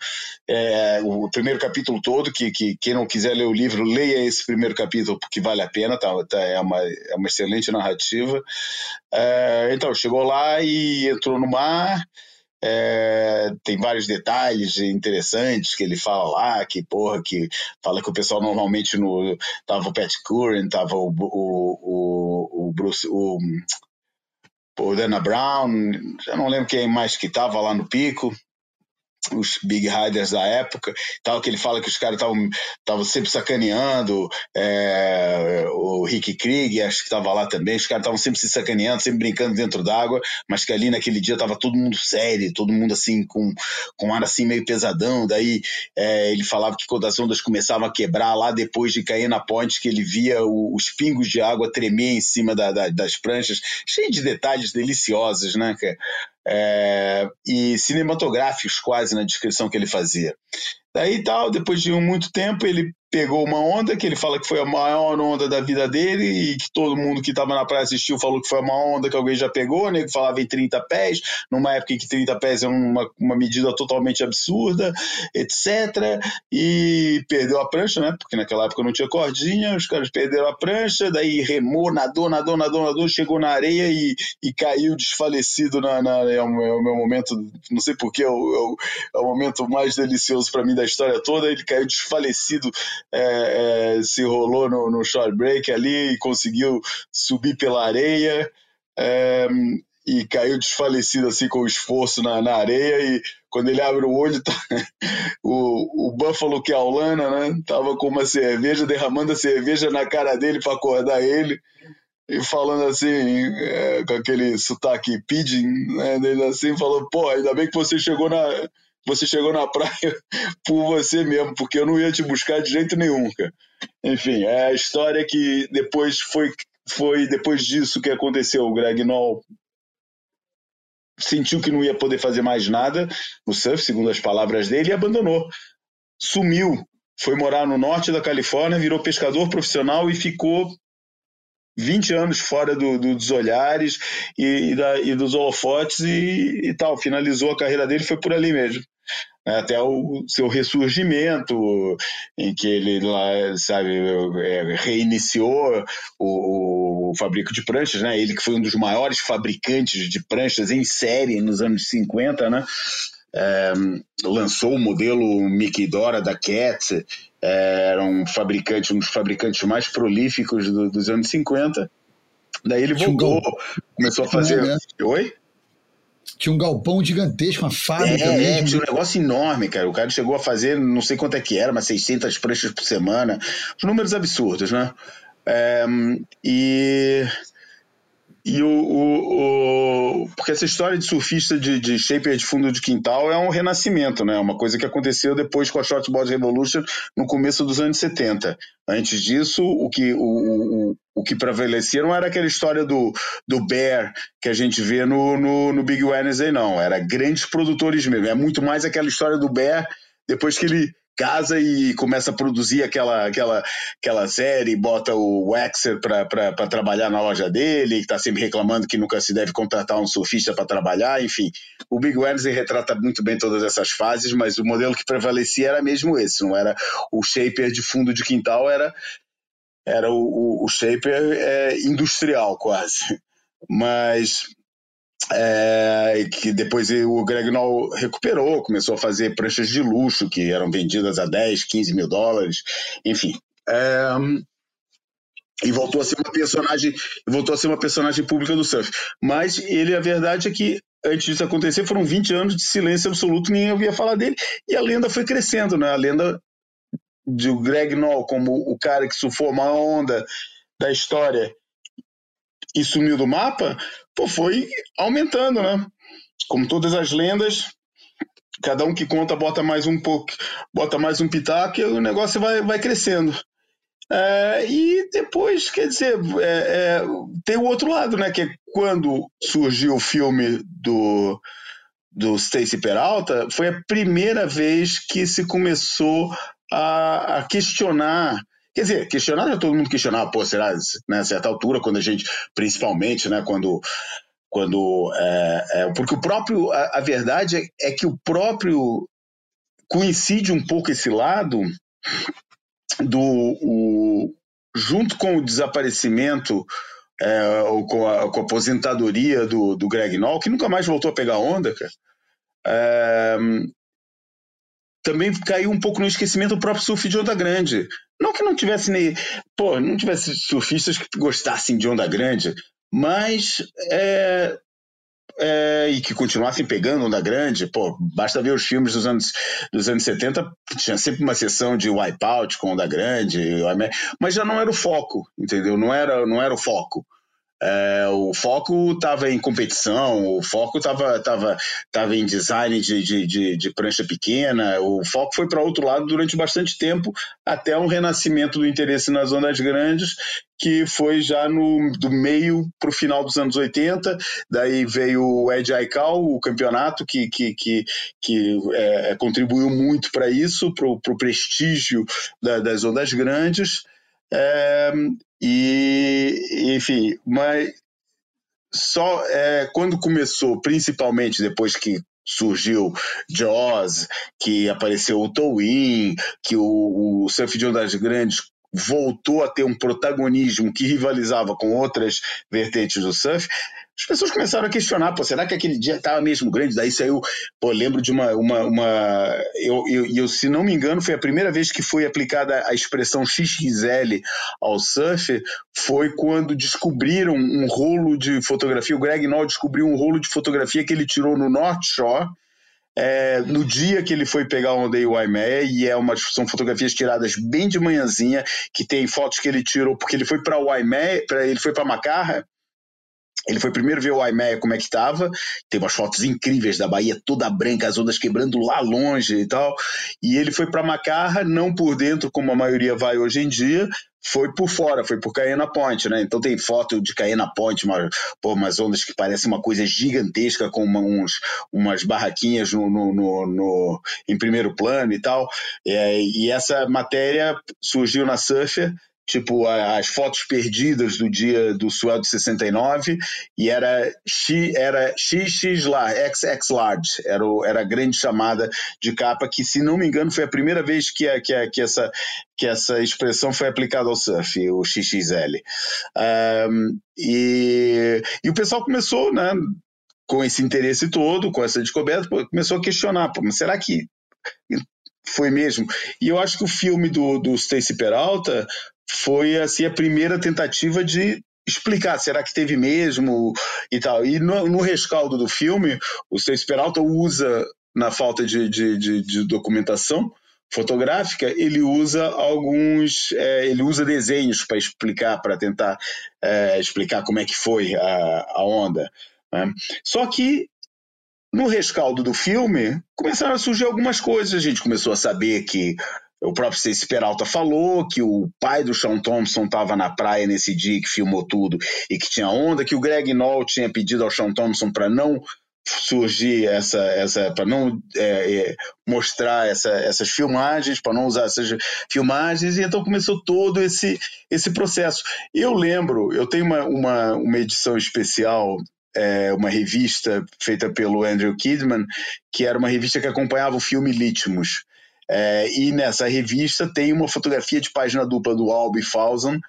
é, o primeiro capítulo todo que, que quem não quiser ler o livro leia esse primeiro capítulo porque vale a pena tá, tá é, uma, é uma excelente narrativa. É, então chegou lá e entrou no mar é, tem vários detalhes interessantes que ele fala lá, que porra, que fala que o pessoal normalmente no tava o Pat Curran, tava o, o, o, o Bruce, o o Dana Brown, já não lembro quem mais que estava lá no pico, os big riders da época, tal que ele fala que os caras estavam sempre sacaneando, é, o Rick Krieg, acho que estava lá também, os caras estavam sempre se sacaneando, sempre brincando dentro d'água, mas que ali naquele dia estava todo mundo sério, todo mundo assim com, com ar assim meio pesadão, daí é, ele falava que quando as ondas começavam a quebrar lá depois de cair na ponte, que ele via o, os pingos de água tremer em cima da, da, das pranchas, cheio de detalhes deliciosos, né, cara? É, e cinematográficos quase na descrição que ele fazia. Daí tal, depois de muito tempo, ele pegou uma onda que ele fala que foi a maior onda da vida dele e que todo mundo que estava na praia assistiu falou que foi a maior onda que alguém já pegou, né? Que falava em 30 pés, numa época em que 30 pés é uma, uma medida totalmente absurda, etc. E perdeu a prancha, né? Porque naquela época não tinha cordinha, os caras perderam a prancha, daí remou, nadou, nadou, nadou, nadou, chegou na areia e, e caiu desfalecido na, na é, o, é, o, meu momento, não sei porquê, é o, é o momento mais delicioso para mim da história toda. Ele caiu desfalecido é, é, se rolou no, no short break ali e conseguiu subir pela areia é, e caiu desfalecido assim com o esforço na, na areia e quando ele abre o olho, tá, o, o Buffalo que é né? Tava com uma cerveja, derramando a cerveja na cara dele para acordar ele e falando assim, é, com aquele sotaque pidgin, né, dele assim, falou, pô, ainda bem que você chegou na você chegou na praia por você mesmo, porque eu não ia te buscar de jeito nenhum, cara. Enfim, é a história que depois foi foi depois disso que aconteceu. O Greg Noll sentiu que não ia poder fazer mais nada no surf, segundo as palavras dele, e abandonou. Sumiu, foi morar no norte da Califórnia, virou pescador profissional e ficou 20 anos fora do, do, dos olhares e, e, da, e dos holofotes e, e, tal. Finalizou a carreira dele, foi por ali mesmo. É, até o seu ressurgimento, em que ele lá, sabe, é, reiniciou o, o, fabrico de pranchas, né? Ele que foi um dos maiores fabricantes de pranchas em série nos anos 50, né? É, lançou o modelo Mickey Dora da Cat, é, era um fabricante, um dos fabricantes mais prolíficos do, dos anos 50. Daí ele voltou, começou a fazer. Né? Oi? Tinha um galpão gigantesco, uma fábrica é, mesmo. É, tinha um negócio enorme, cara. O cara chegou a fazer, não sei quanto é que era, mas 600 pranchas por semana. Os números absurdos, né? É, e e o, o, o, Porque essa história de surfista de, de shaper de fundo de quintal é um renascimento, né? Uma coisa que aconteceu depois com a Shortboard Revolution no começo dos anos 70. Antes disso, o que, o, o, o que prevalecia não era aquela história do, do Bear que a gente vê no, no, no Big Wednesday, não. Era grandes produtores mesmo. É muito mais aquela história do Bear depois que ele casa e começa a produzir aquela, aquela, aquela série, bota o Waxer para trabalhar na loja dele, que está sempre reclamando que nunca se deve contratar um surfista para trabalhar, enfim. O Big Wednesday retrata muito bem todas essas fases, mas o modelo que prevalecia era mesmo esse, não era o shaper de fundo de quintal, era, era o, o, o shaper é, industrial quase. Mas é, que depois o Greg Noll recuperou, começou a fazer pranchas de luxo que eram vendidas a 10, 15 mil dólares, enfim. É, e voltou a ser uma personagem, voltou a ser uma personagem pública do surf. Mas ele, a verdade é que antes disso acontecer, foram 20 anos de silêncio absoluto, ninguém ouvia falar dele, e a lenda foi crescendo, né? A lenda de Greg Noll como o cara que surfou uma onda da história e sumiu do mapa, pô, foi aumentando, né? Como todas as lendas, cada um que conta bota mais um pouco, bota mais um pitaco e o negócio vai, vai crescendo. É, e depois, quer dizer, é, é, tem o outro lado, né? Que é quando surgiu o filme do, do Stacy Peralta, foi a primeira vez que se começou a, a questionar Quer dizer, questionar todo mundo questionava, pô, será, né, certa altura, quando a gente, principalmente, né, quando quando é, é, porque o próprio a, a verdade é, é, que o próprio coincide um pouco esse lado do o, junto com o desaparecimento é, ou com a, com a, aposentadoria do, do Greg Noll que nunca mais voltou a pegar onda cara, é, também caiu um pouco no esquecimento o próprio surf de onda grande não que não tivesse nem. Pô, não tivesse surfistas que gostassem de onda grande, mas. É, é, e que continuassem pegando onda grande, pô, basta ver os filmes dos anos, dos anos 70, tinha sempre uma sessão de wipeout com onda grande, mas já não era o foco, entendeu? Não era, não era o foco. É, o foco estava em competição, o foco estava tava, tava em design de, de, de, de prancha pequena, o foco foi para outro lado durante bastante tempo, até um renascimento do interesse nas ondas grandes, que foi já no, do meio para o final dos anos 80. Daí veio o Ed Aikau, o campeonato, que, que, que, que é, contribuiu muito para isso, para o prestígio da, das ondas grandes. É, e, enfim, mas só é, quando começou, principalmente depois que surgiu Jaws, que apareceu o Towin, que o, o surf de ondas grandes voltou a ter um protagonismo que rivalizava com outras vertentes do surf, as pessoas começaram a questionar, pô, será que aquele dia estava mesmo grande? Daí saiu, pô, lembro de uma, uma, uma eu, eu, eu, se não me engano, foi a primeira vez que foi aplicada a expressão XXL ao surf, foi quando descobriram um rolo de fotografia, o Greg Noll descobriu um rolo de fotografia que ele tirou no North Shore, é, no dia que ele foi pegar o Day Waimea, e é uma, são fotografias tiradas bem de manhãzinha, que tem fotos que ele tirou porque ele foi para Waimea, pra, ele foi para Macarra, ele foi primeiro ver o Waimea como é que estava, tem umas fotos incríveis da Bahia toda branca, as ondas quebrando lá longe e tal. E ele foi para Macarra, não por dentro como a maioria vai hoje em dia, foi por fora, foi por Caena Point, né? Então tem foto de Caena Point, uma, pô, umas ondas que parecem uma coisa gigantesca com uma, uns, umas barraquinhas no, no, no, no, em primeiro plano e tal. É, e essa matéria surgiu na Surfer tipo as fotos perdidas do dia do Swell de 69 e era X, era XX large, XX large, era, o, era a grande chamada de capa que se não me engano foi a primeira vez que, a, que, a, que, essa, que essa expressão foi aplicada ao surf, o XXL. Um, e, e o pessoal começou, né, com esse interesse todo, com essa descoberta, começou a questionar, pô, mas será que foi mesmo? E eu acho que o filme do, do Stacy Peralta foi assim a primeira tentativa de explicar, será que teve mesmo e tal. E no, no rescaldo do filme, o Seis Peralta usa, na falta de, de, de, de documentação fotográfica, ele usa alguns, é, ele usa desenhos para explicar, para tentar é, explicar como é que foi a, a onda. Né? Só que no rescaldo do filme, começaram a surgir algumas coisas. A gente começou a saber que o próprio Stacy Peralta falou que o pai do Sean Thompson estava na praia nesse dia que filmou tudo e que tinha onda, que o Greg Knoll tinha pedido ao Sean Thompson para não surgir essa, essa para não é, é, mostrar essa, essas filmagens, para não usar essas filmagens, e então começou todo esse, esse processo. Eu lembro, eu tenho uma, uma, uma edição especial é, uma revista feita pelo Andrew Kidman, que era uma revista que acompanhava o filme Litmus. É, e nessa revista tem uma fotografia de página dupla do Albi Fausen,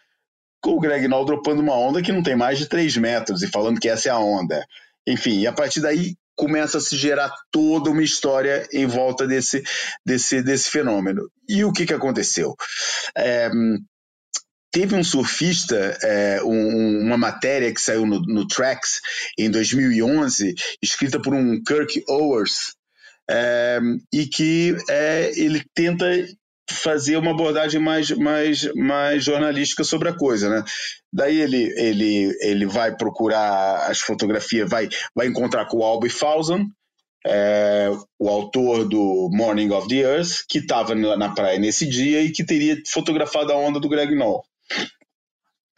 com o Greg Nall dropando uma onda que não tem mais de 3 metros e falando que essa é a onda. Enfim, e a partir daí começa a se gerar toda uma história em volta desse, desse, desse fenômeno. E o que, que aconteceu? É, teve um surfista, é, um, uma matéria que saiu no, no Tracks em 2011, escrita por um Kirk Owers, é, e que é, ele tenta fazer uma abordagem mais, mais, mais jornalística sobre a coisa, né? Daí ele, ele, ele vai procurar as fotografias, vai, vai encontrar com o Albie Fausen, é, o autor do Morning of the Earth, que estava na praia nesse dia e que teria fotografado a onda do Greg Knoll.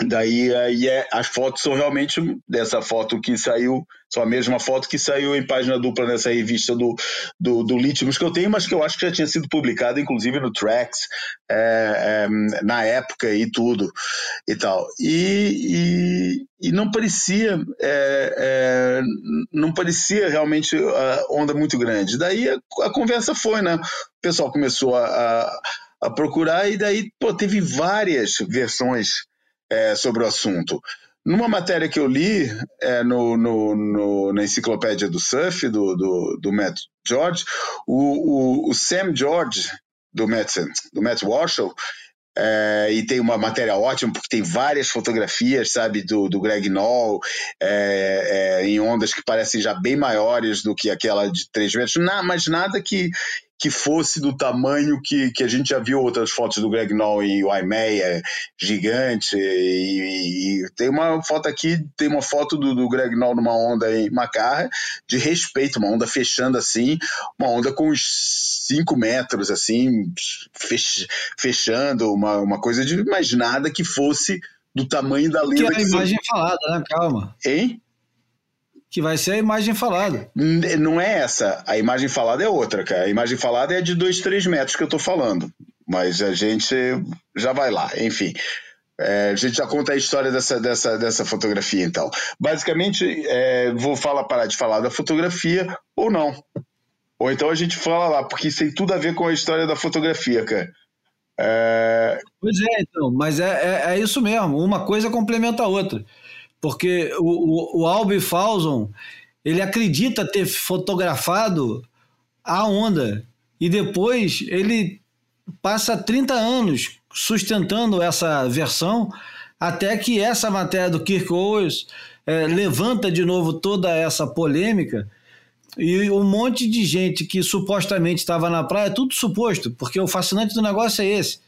Daí aí é, as fotos são realmente dessa foto que saiu, são a mesma foto que saiu em página dupla nessa revista do, do, do Litmus que eu tenho, mas que eu acho que já tinha sido publicada, inclusive no Tracks, é, é, na época e tudo e tal. E, e, e não parecia é, é não parecia realmente onda muito grande. Daí a, a conversa foi, né? O pessoal começou a, a, a procurar e daí pô, teve várias versões é, sobre o assunto. Numa matéria que eu li é, no, no, no, na enciclopédia do surf, do, do, do Matt George, o, o, o, Sam George, do Matt, do Matt Warshall, é, e tem uma matéria ótima, porque tem várias fotografias, sabe, do, do Greg Knoll, é, é, em ondas que parecem já bem maiores do que aquela de 3 metros, na, mas nada que, que fosse do tamanho que, que a gente já viu outras fotos do Greg Knoll e o Aimeia, gigante, e, e, tem uma foto aqui, tem uma foto do, do Greg Knoll numa onda em Macarra, de respeito, uma onda fechando assim, uma onda com uns 5 metros, assim, fech, fechando, uma, uma coisa de mais nada que fosse do tamanho da lenda. Que é a imagem foi... falada, né? Calma. Hein? Que vai ser a imagem falada. Não é essa. A imagem falada é outra, cara. A imagem falada é de 2, 3 metros que eu tô falando. Mas a gente já vai lá, enfim. É, a gente já conta a história dessa, dessa, dessa fotografia, então. Basicamente, é, vou falar, parar de falar da fotografia ou não. Ou então a gente fala lá, porque isso tem tudo a ver com a história da fotografia, cara. É... Pois é, então, mas é, é, é isso mesmo. Uma coisa complementa a outra. Porque o, o, o Albi Fauson, ele acredita ter fotografado a onda e depois ele passa 30 anos sustentando essa versão até que essa matéria do Kirk Owens é, levanta de novo toda essa polêmica E um monte de gente que supostamente estava na praia, tudo suposto, porque o fascinante do negócio é esse.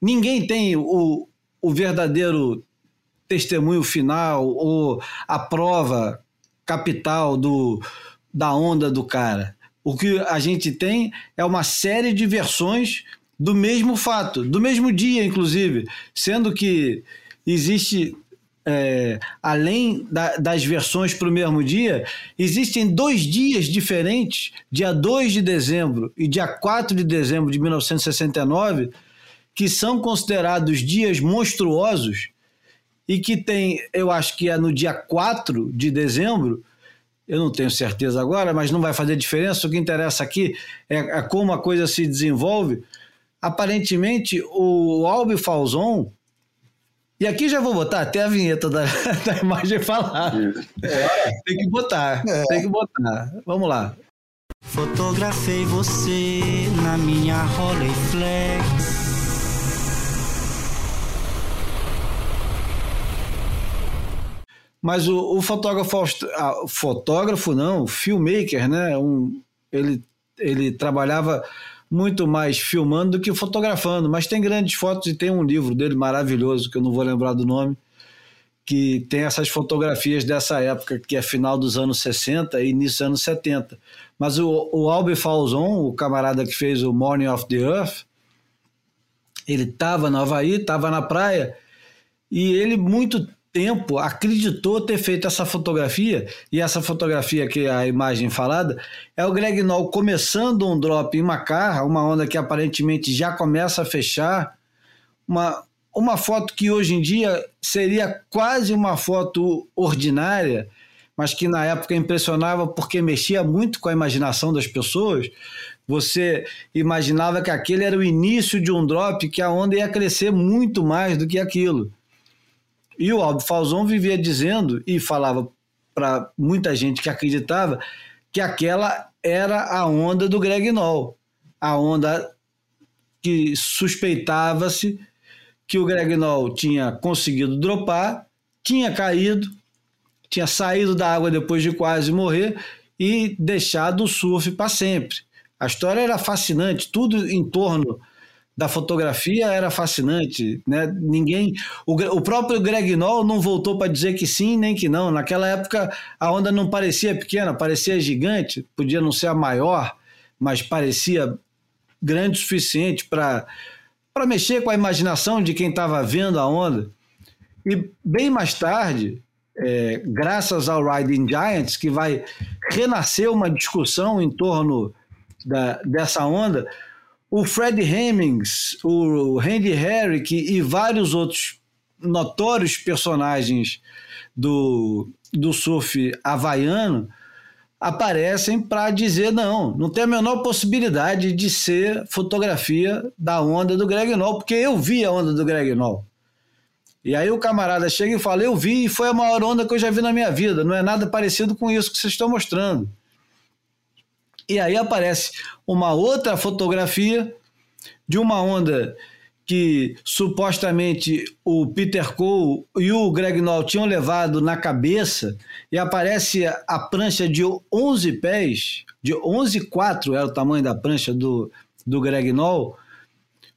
Ninguém tem o, o verdadeiro testemunho final ou a prova capital do, da onda do cara. O que a gente tem é uma série de versões do mesmo fato, do mesmo dia, inclusive, sendo que existe é, além da, das versões para o mesmo dia, existem dois dias diferentes, dia 2 de dezembro e dia 4 de dezembro de 1969, que são considerados dias monstruosos e que tem, eu acho que é no dia 4 de dezembro, eu não tenho certeza agora, mas não vai fazer diferença. O que interessa aqui é, é como a coisa se desenvolve. Aparentemente, o Albi Falzon e aqui já vou botar até a vinheta da, da imagem falar. É, tem que botar, é. tem que botar. Vamos lá. Fotografei você na minha Rolleiflex. Mas o, o fotógrafo, ah, fotógrafo não, filmmaker, né? Um, ele, ele trabalhava muito mais filmando do que fotografando, mas tem grandes fotos e tem um livro dele maravilhoso, que eu não vou lembrar do nome, que tem essas fotografias dessa época, que é final dos anos 60 e início dos anos 70. Mas o, o Albi Falzon, o camarada que fez o Morning of the Earth, ele estava no Havaí, estava na praia, e ele muito tempo acreditou ter feito essa fotografia, e essa fotografia que é a imagem falada, é o Greg Noll começando um drop em Macarra, uma onda que aparentemente já começa a fechar, uma, uma foto que hoje em dia seria quase uma foto ordinária, mas que na época impressionava porque mexia muito com a imaginação das pessoas. Você imaginava que aquele era o início de um drop, que a onda ia crescer muito mais do que aquilo. E o Aldo Falzon vivia dizendo e falava para muita gente que acreditava que aquela era a onda do Greg Noll, a onda que suspeitava-se que o Greg Noll tinha conseguido dropar, tinha caído, tinha saído da água depois de quase morrer e deixado o surf para sempre. A história era fascinante, tudo em torno da fotografia era fascinante, né? Ninguém, o, o próprio Greg Noll não voltou para dizer que sim nem que não. Naquela época a onda não parecia pequena, parecia gigante, podia não ser a maior, mas parecia grande o suficiente para para mexer com a imaginação de quem estava vendo a onda. E bem mais tarde, é, graças ao Riding Giants, que vai renascer uma discussão em torno da, dessa onda, o Fred Hemmings, o Randy Herrick e vários outros notórios personagens do, do surf havaiano aparecem para dizer não, não tem a menor possibilidade de ser fotografia da onda do Greg Noll, porque eu vi a onda do Greg Noll. E aí o camarada chega e fala, eu vi e foi a maior onda que eu já vi na minha vida, não é nada parecido com isso que vocês estão mostrando. E aí aparece uma outra fotografia de uma onda que supostamente o Peter Cole e o Greg Noll tinham levado na cabeça e aparece a prancha de 11 pés, de 11,4 era o tamanho da prancha do, do Greg Noll,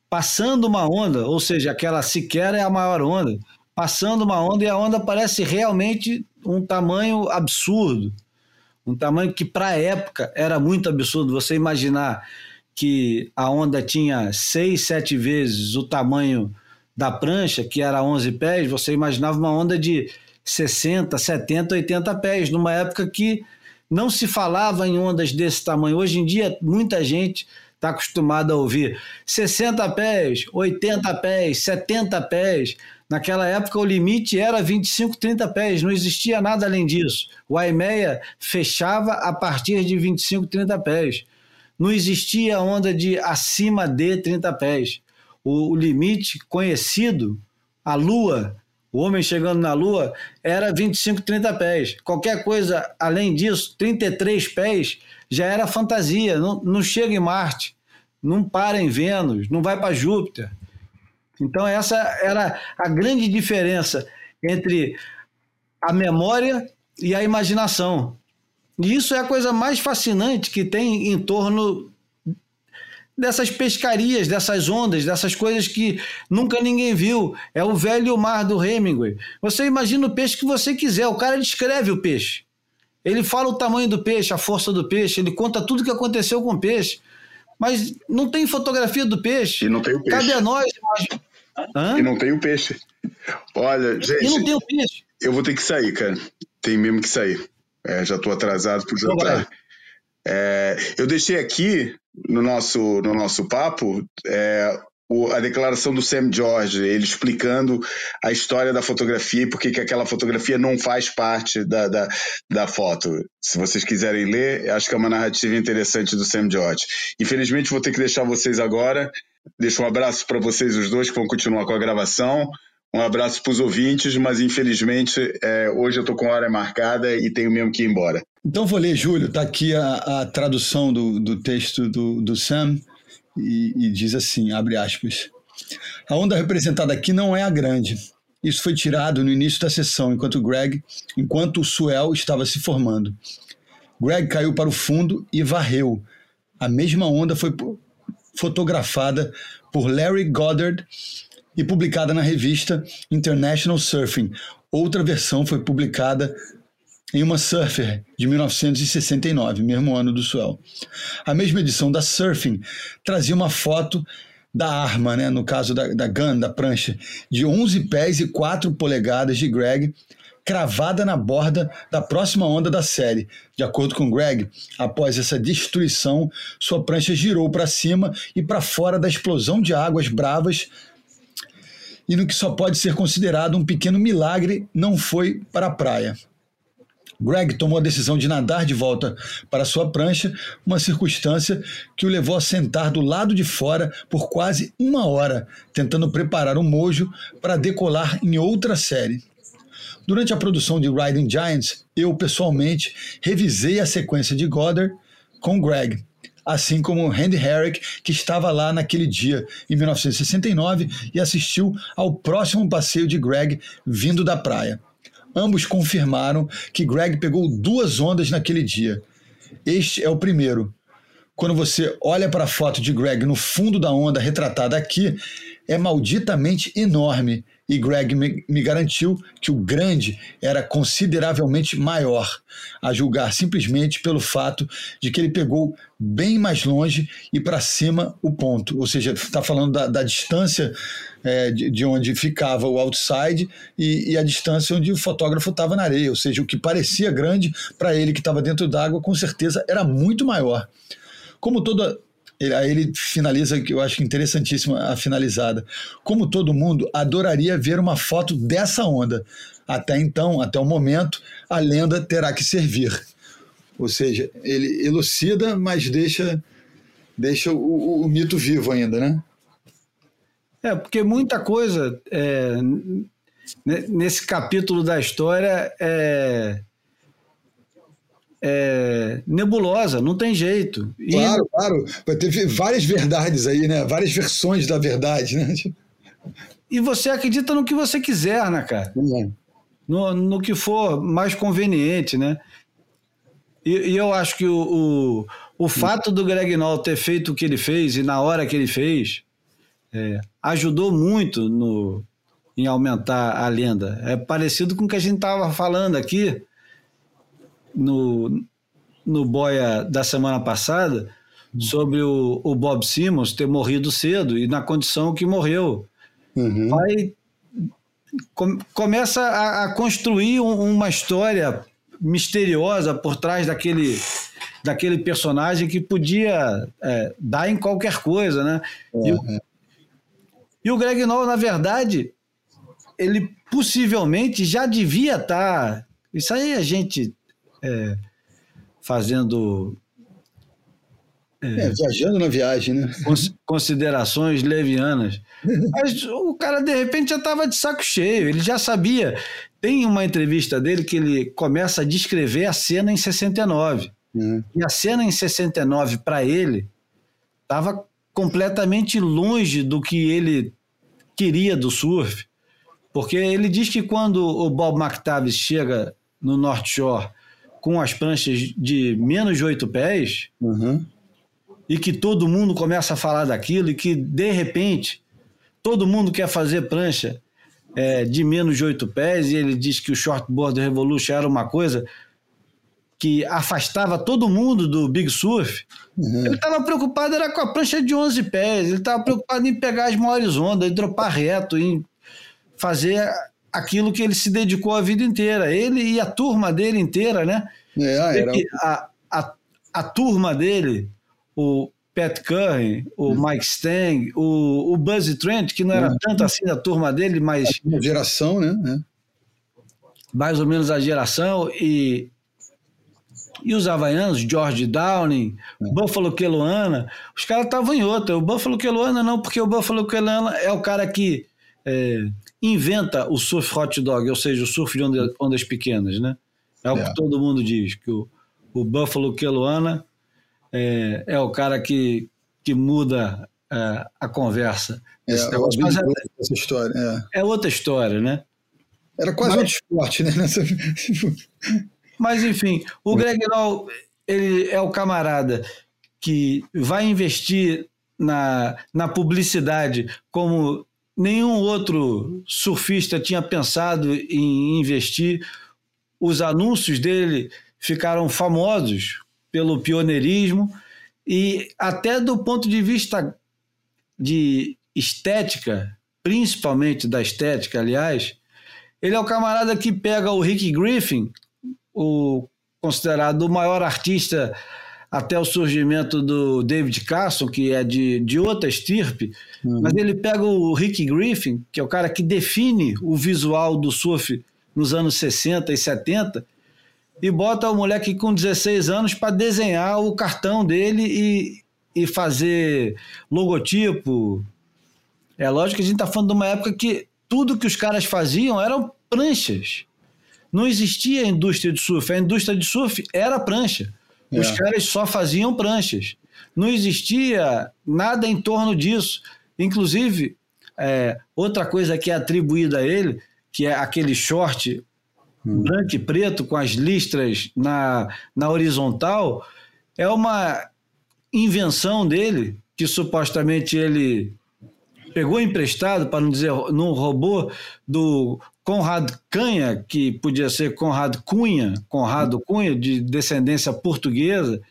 passando uma onda, ou seja, aquela sequer é a maior onda, passando uma onda e a onda parece realmente um tamanho absurdo um tamanho que para a época era muito absurdo. Você imaginar que a onda tinha seis, sete vezes o tamanho da prancha, que era 11 pés, você imaginava uma onda de 60, 70, 80 pés, numa época que não se falava em ondas desse tamanho. Hoje em dia, muita gente está acostumada a ouvir 60 pés, 80 pés, 70 pés. Naquela época o limite era 25, 30 pés, não existia nada além disso. O IMEA fechava a partir de 25, 30 pés. Não existia onda de acima de 30 pés. O, o limite conhecido, a Lua, o homem chegando na Lua, era 25, 30 pés. Qualquer coisa além disso, 33 pés, já era fantasia. Não, não chega em Marte, não para em Vênus, não vai para Júpiter. Então, essa era a grande diferença entre a memória e a imaginação. E isso é a coisa mais fascinante que tem em torno dessas pescarias, dessas ondas, dessas coisas que nunca ninguém viu. É o velho mar do Hemingway. Você imagina o peixe que você quiser, o cara descreve o peixe. Ele fala o tamanho do peixe, a força do peixe, ele conta tudo o que aconteceu com o peixe. Mas não tem fotografia do peixe. E não tem o peixe. Cabe a nós. Hã? E não tem o peixe. Olha, gente. E não tem o peixe. Eu vou ter que sair, cara. Tem mesmo que sair. É, já estou atrasado para o jantar. É, eu deixei aqui no nosso, no nosso papo é, o, a declaração do Sam George, ele explicando a história da fotografia e por que aquela fotografia não faz parte da, da, da foto. Se vocês quiserem ler, acho que é uma narrativa interessante do Sam George. Infelizmente, vou ter que deixar vocês agora. Deixo um abraço para vocês os dois que vão continuar com a gravação. Um abraço para os ouvintes, mas infelizmente é, hoje eu estou com hora marcada e tenho mesmo que ir embora. Então vou ler, Júlio, está aqui a, a, tradução do, do texto do, do Sam e, e diz assim, abre aspas, a onda representada aqui não é a grande. Isso foi tirado no início da sessão, enquanto Greg, enquanto o Suel estava se formando. Greg caiu para o fundo e varreu. A mesma onda foi fotografada por Larry Goddard e publicada na revista International Surfing. Outra versão foi publicada em uma Surfer de 1969, mesmo ano do Swell. A mesma edição da Surfing trazia uma foto da arma, né, no caso da, da gun, da prancha, de 11 pés e 4 polegadas de Greg, cravada na borda da próxima onda da série. De acordo com Greg, após essa destruição, sua prancha girou para cima e para fora da explosão de águas bravas e no que só pode ser considerado um pequeno milagre, não foi para a praia. Greg tomou a decisão de nadar de volta para sua prancha, uma circunstância que o levou a sentar do lado de fora por quase uma hora, tentando preparar o um mojo para decolar em outra série. Durante a produção de Riding Giants, eu pessoalmente revisei a sequência de Goddard com Greg, assim como Randy Herrick, que estava lá naquele dia, em 1969, e assistiu ao próximo passeio de Greg vindo da praia. Ambos confirmaram que Greg pegou duas ondas naquele dia. Este é o primeiro. Quando você olha para a foto de Greg no fundo da onda retratada aqui, é malditamente enorme e Greg me, me garantiu que o grande era consideravelmente maior, a julgar simplesmente pelo fato de que ele pegou bem mais longe e para cima o ponto. Ou seja, está falando da, da distância é, de, de, onde ficava o outside e, e a distância onde o fotógrafo estava na areia. Ou seja, o que parecia grande para ele que estava dentro d'água, com certeza era muito maior. Como toda ele, aí ele finaliza, que eu acho interessantíssima a finalizada. Como todo mundo, adoraria ver uma foto dessa onda. Até então, até o momento, a lenda terá que servir. Ou seja, ele elucida, mas deixa, deixa o, o, o mito vivo ainda, né? É, porque muita coisa é, nesse capítulo da história é, é, nebulosa, não tem jeito. E... Claro, claro. Teve várias verdades aí, né? Várias versões da verdade, né? E você acredita no que você quiser, né, cara? É. No, no que for mais conveniente, né? E, e eu acho que o, o, o fato do Greg Noll ter feito o que ele fez e na hora que ele fez é, ajudou muito no, em aumentar a lenda. É parecido com o que a gente estava falando aqui no, no Boia da semana passada sobre o, o Bob Simmons ter morrido cedo e na condição que morreu. Uhum. Vai, com, começa a, a construir um, uma história misteriosa por trás daquele daquele personagem que podia é, dar em qualquer coisa, né? Uhum. E, o, e, o, Greg Noll, na verdade, ele possivelmente já devia estar. Tá, isso aí a gente é, fazendo. É, é, viajando na viagem, né? Considerações levianas. Mas o cara, de repente, já estava de saco cheio, ele já sabia. Tem uma entrevista dele que ele começa a descrever a cena em 69. Uhum. E a cena em 69, para ele, estava completamente longe do que ele queria do surf. Porque ele diz que quando o Bob McTavish chega no North Shore com as pranchas de menos de oito pés Uhum. e que todo mundo começa a falar daquilo e que, de repente, todo mundo quer fazer prancha é, de menos de oito pés e ele diz que o Shortboard Revolution era uma coisa que afastava todo mundo do Big Surf. Uhum. Ele estava preocupado era com a prancha de 11 pés, ele estava preocupado em pegar as maiores ondas, em dropar reto, em fazer aquilo que ele se dedicou a vida inteira. Ele e a turma dele inteira, né? É, ah, era... a, a, a turma dele, o Pat Curry, o Uhum. Mike Stang, o, o Buzz Trent, que não era Uhum. tanto assim da turma dele, mas uma geração, né? É. mais ou menos a geração, e, e os havaianos, George Downing, É. Buffalo Keluana, os caras estavam em outra. O Buffalo Keluana não, porque o Buffalo Keluana é o cara que é, inventa o surf hot dog, ou seja, o surf de ondas, ondas pequenas, né? É o É. que todo mundo diz, que o, o Buffalo Keluana é, é o cara que, que muda é, a conversa. É, Esse negócio. Mas muito essa história. é. é, é outra história, né? Era quase Mas- outro esporte, né? Nessa... Mas, enfim, o Greg Noll, ele é o camarada que vai investir na, na publicidade como nenhum outro surfista tinha pensado em investir. Os anúncios dele ficaram famosos pelo pioneirismo e até do ponto de vista de estética, principalmente da estética, aliás, ele é o camarada que pega o Rick Griffin, o considerado o maior artista até o surgimento do David Carson, que é de, de outra estirpe, Uhum. mas ele pega o Rick Griffin, que é o cara que define o visual do surf nos anos 60 e 70, e bota o moleque com 16 anos para desenhar o cartão dele e, e fazer logotipo. É lógico que a gente está falando de uma época que tudo que os caras faziam eram pranchas. Não existia indústria de surf. A indústria de surf era prancha. Os É. caras só faziam pranchas. Não existia nada em torno disso. Inclusive, é, outra coisa que é atribuída a ele, que é aquele short branco e preto com as listras na, na horizontal, é uma invenção dele, que supostamente ele pegou emprestado, para não dizer não roubou, do Conrad Canha, que podia ser Conrad Cunha, Conrado Cunha, de descendência portuguesa,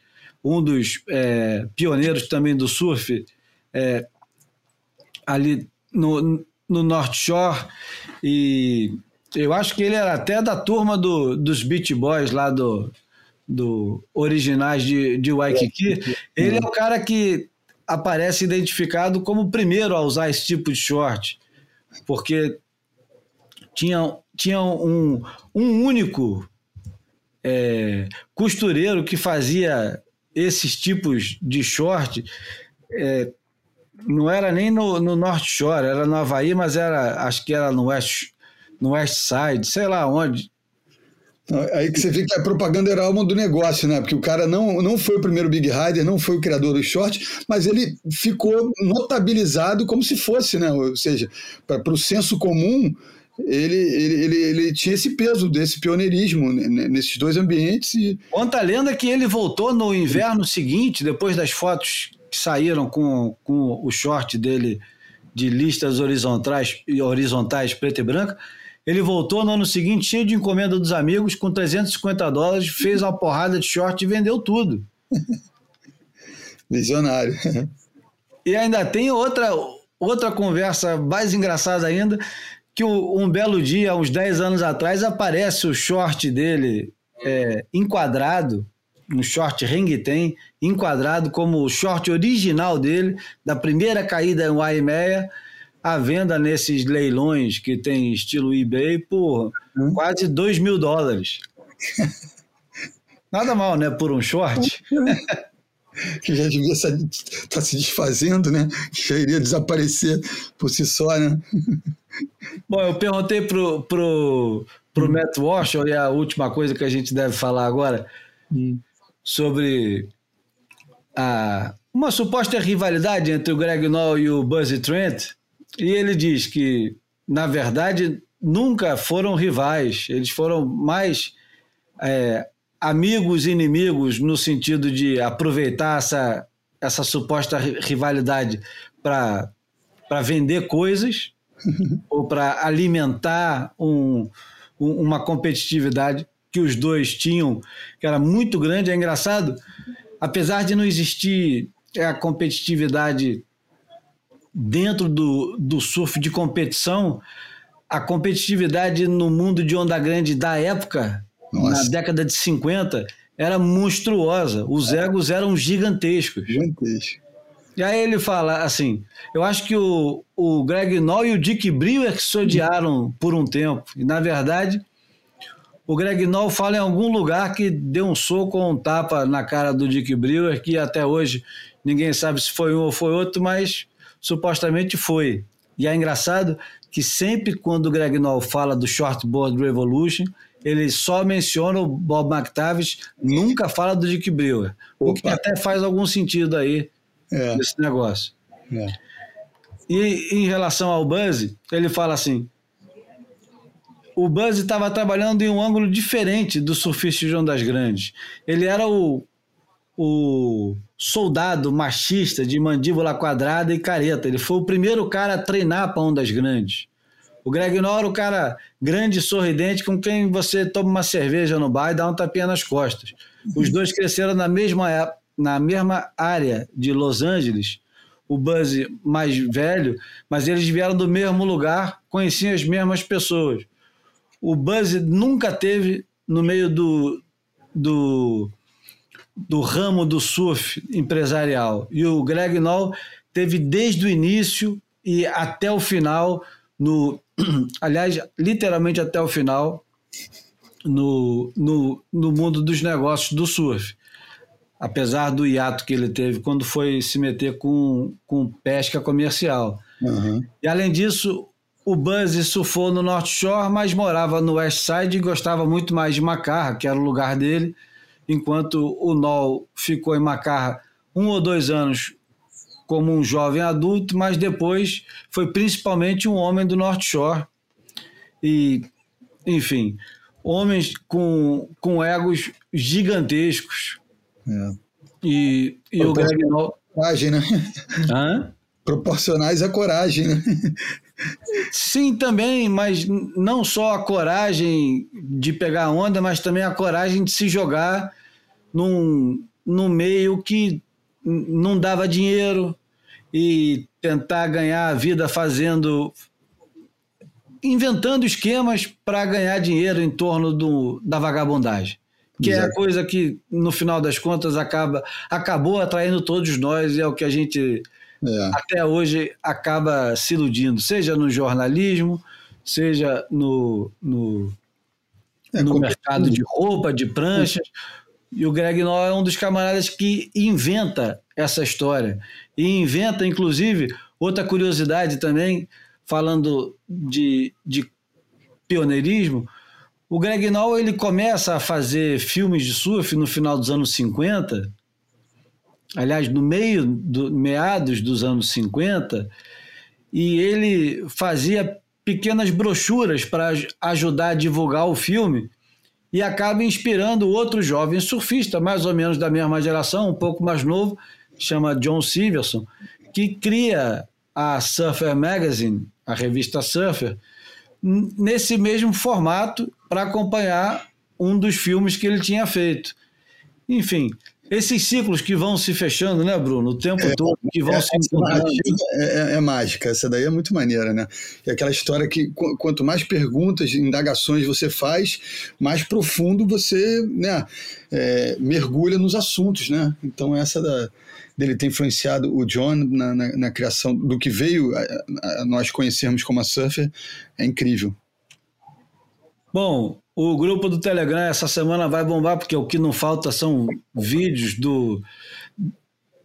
um dos é, pioneiros também do surf é, ali no, no North Shore. E eu acho que ele era até da turma do, dos Beach Boys lá do, do originais de, de Waikiki. Ele é o cara que aparece identificado como o primeiro a usar esse tipo de short, porque tinha, tinha um, um único é, costureiro que fazia esses tipos de short. É, não era nem no, no North Shore, era no Havaí, mas era, acho que era no West, no West Side, sei lá onde. Aí que você vê que a propaganda era alma do negócio, né? Porque o cara não, não foi o primeiro Big Rider, não foi o criador do short, mas ele ficou notabilizado como se fosse, né? Ou seja, para o senso comum, ele, ele, ele, ele tinha esse peso desse pioneirismo nesses dois ambientes. E... Conta a lenda que ele voltou no inverno seguinte, depois das fotos que saíram com, com o short dele de listas horizontais, horizontais preto e branco. Ele voltou no ano seguinte cheio de encomenda dos amigos, com 350 dólares, fez uma porrada de short e vendeu tudo. Visionário. E ainda tem outra, outra conversa mais engraçada ainda, que um belo dia, uns 10 anos atrás, aparece o short dele é, enquadrado, um short Renguiten, enquadrado como o short original dele, da primeira caída em Waimea, à venda nesses leilões que tem estilo eBay por hum. quase 2 mil dólares. Nada mal, né? Por um short. que já devia estar tá se desfazendo, né? Que já iria desaparecer por si só, né? Bom, eu perguntei pro, pro, pro hum. Matt Walsh, e a última coisa que a gente deve falar agora, hum. sobre a, uma suposta rivalidade entre o Greg Noll e o Buzzy Trent, e ele diz que, na verdade, nunca foram rivais, eles foram mais é, amigos e inimigos no sentido de aproveitar essa, essa suposta rivalidade para vender coisas ou para alimentar um, um, uma competitividade que os dois tinham, que era muito grande. É engraçado, apesar de não existir a competitividade dentro do, do surf de competição, a competitividade no mundo de onda grande da época, Nossa. na década de 50, era monstruosa. Os egos eram gigantescos. Gigantescos. E aí ele fala assim: eu acho que o, o Greg Noll e o Dick Brewer que se odiaram por um tempo. E na verdade, o Greg Noll fala em algum lugar que deu um soco ou um tapa na cara do Dick Brewer, que até hoje ninguém sabe se foi um ou foi outro, mas supostamente foi. E é engraçado que sempre quando o Greg Noll fala do Shortboard Revolution, ele só menciona o Bob McTavish, nunca fala do Dick Brewer. Opa. O que até faz algum sentido aí é. desse negócio. É. E em relação ao Buzz, ele fala assim: o Buzz estava trabalhando em um ângulo diferente do surfista de ondas grandes. Ele era o, o soldado machista de mandíbula quadrada e careta. Ele foi o primeiro cara a treinar para ondas grandes. O Greg Nora, o cara grande, sorridente, com quem você toma uma cerveja no bar e dá um tapinha nas costas. Os dois cresceram na mesma, na mesma área de Los Angeles. O Buzz mais velho, mas eles vieram do mesmo lugar, conheciam as mesmas pessoas. O Buzz nunca teve no meio do, do, do ramo do surf empresarial. E o Greg Noll teve desde o início e até o final no aliás, literalmente até o final, no, no, no mundo dos negócios do surf. Apesar do hiato que ele teve quando foi se meter com, com pesca comercial. Uhum. E além disso, o Buzz surfou no North Shore, mas morava no West Side e gostava muito mais de Macarra, que era o lugar dele, enquanto o Noll ficou em Macarra um ou dois anos como um jovem adulto, mas depois foi principalmente um homem do North Shore. E, enfim, homens com, com egos gigantescos. É. E, e o Greg Noll... Coragem, né? Hã? Proporcionais à coragem, né? Sim, também, mas não só a coragem de pegar a onda, mas também a coragem de se jogar num, num meio que não dava dinheiro e tentar ganhar a vida fazendo inventando esquemas para ganhar dinheiro em torno do, da vagabundagem. Que Exato. é a coisa que, no final das contas, acaba, acabou atraindo todos nós e é o que a gente é. até hoje acaba se iludindo, seja no jornalismo, seja no, no, é, no mercado de roupa, de pranchas. E o Greg Noll é um dos camaradas que inventa essa história. E inventa, inclusive, outra curiosidade também, falando de, de pioneirismo, o Greg Noll ele começa a fazer filmes de surf no final dos anos 50, aliás, no meio, do, meados dos anos 50, e ele fazia pequenas brochuras para ajudar a divulgar o filme. E acaba inspirando outro jovem surfista, mais ou menos da mesma geração, um pouco mais novo, chama John Silverson, que cria a Surfer Magazine, a revista Surfer, nesse mesmo formato para acompanhar um dos filmes que ele tinha feito. Enfim, esses ciclos que vão se fechando, né, Bruno? O tempo é, todo, que vão é, se encontrando. É, é, é, mágica, essa daí é muito maneira, né? É aquela história que quanto mais perguntas, indagações você faz, mais profundo você né, é, mergulha nos assuntos, né? Então essa da, dele ter influenciado o John na, na, na criação do que veio a, a nós conhecermos como a Surfer é incrível. Bom, o grupo do Telegram essa semana vai bombar, porque o que não falta são vídeos do,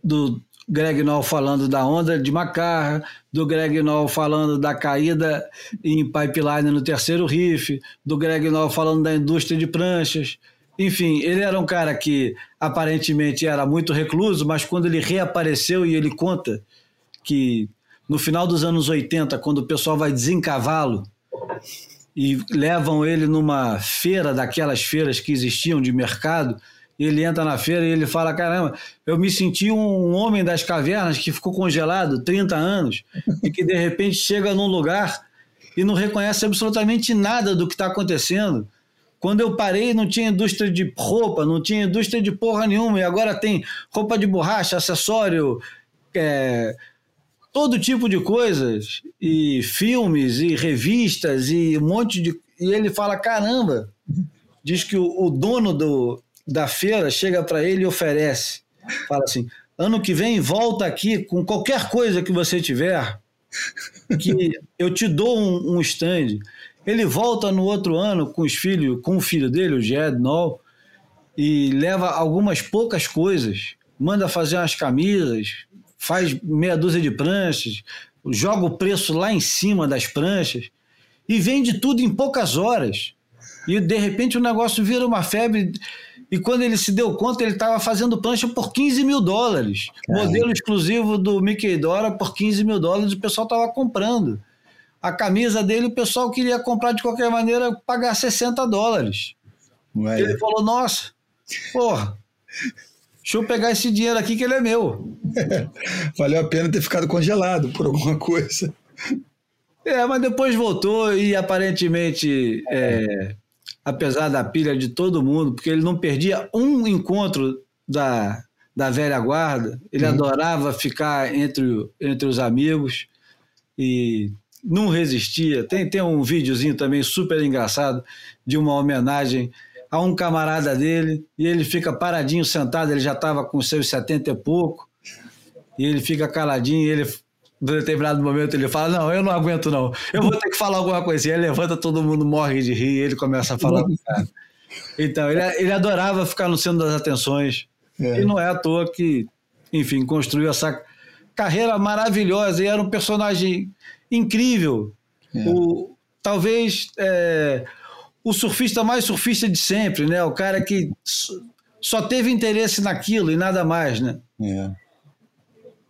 do Greg Noll falando da onda de Macarra, do Greg Noll falando da caída em pipeline no terceiro riff, do Greg Noll falando da indústria de pranchas. Enfim, ele era um cara que aparentemente era muito recluso, mas quando ele reapareceu e ele conta que no final dos anos 80, quando o pessoal vai desencavá-lo, e levam ele numa feira daquelas feiras que existiam de mercado. Ele entra na feira e ele fala: Caramba, eu me senti um homem das cavernas que ficou congelado 30 anos e que de repente chega num lugar e não reconhece absolutamente nada do que está acontecendo. Quando eu parei, não tinha indústria de roupa, não tinha indústria de porra nenhuma, e agora tem roupa de borracha, acessório, é, todo tipo de coisas, e filmes, e revistas, e um monte de. E ele fala: caramba, diz que o, o dono do, da feira chega para ele e oferece. Fala assim: ano que vem, volta aqui com qualquer coisa que você tiver, que eu te dou um, um stand. Ele volta no outro ano com os filhos, com o filho dele, o Jed Noll, e leva algumas poucas coisas. Manda fazer umas camisas, faz meia dúzia de pranchas, joga o preço lá em cima das pranchas e vende tudo em poucas horas. E de repente o negócio vira uma febre. E quando ele se deu conta, ele estava fazendo prancha por 15 mil dólares. Caramba. Modelo exclusivo do Mickey Dora por 15 mil dólares, o pessoal estava comprando. A camisa dele, o pessoal queria comprar de qualquer maneira, pagar 60 dólares. Ué. Ele falou: Nossa, porra, Deixa eu pegar esse dinheiro aqui que ele é meu. Valeu a pena ter ficado congelado por alguma coisa. É, mas depois voltou e aparentemente, é, apesar da pilha de todo mundo, porque ele não perdia um encontro da, da velha guarda, ele uhum. adorava ficar entre, entre os amigos e não resistia. Tem, tem um videozinho também super engraçado de uma homenagem a um camarada dele e ele fica paradinho, sentado, ele já estava com seus 70 e pouco, e ele fica caladinho, e ele, em determinado momento, ele fala, não, eu não aguento não, eu vou ter que falar alguma coisa, e ele levanta, todo mundo morre de rir, e ele começa a falar com o cara. Então, ele, ele adorava ficar no centro das atenções, é. e não é à toa que, enfim, construiu essa carreira maravilhosa, e era um personagem incrível, é. o, talvez... É, o surfista mais surfista de sempre, né? O cara que só teve interesse naquilo e nada mais, né? É.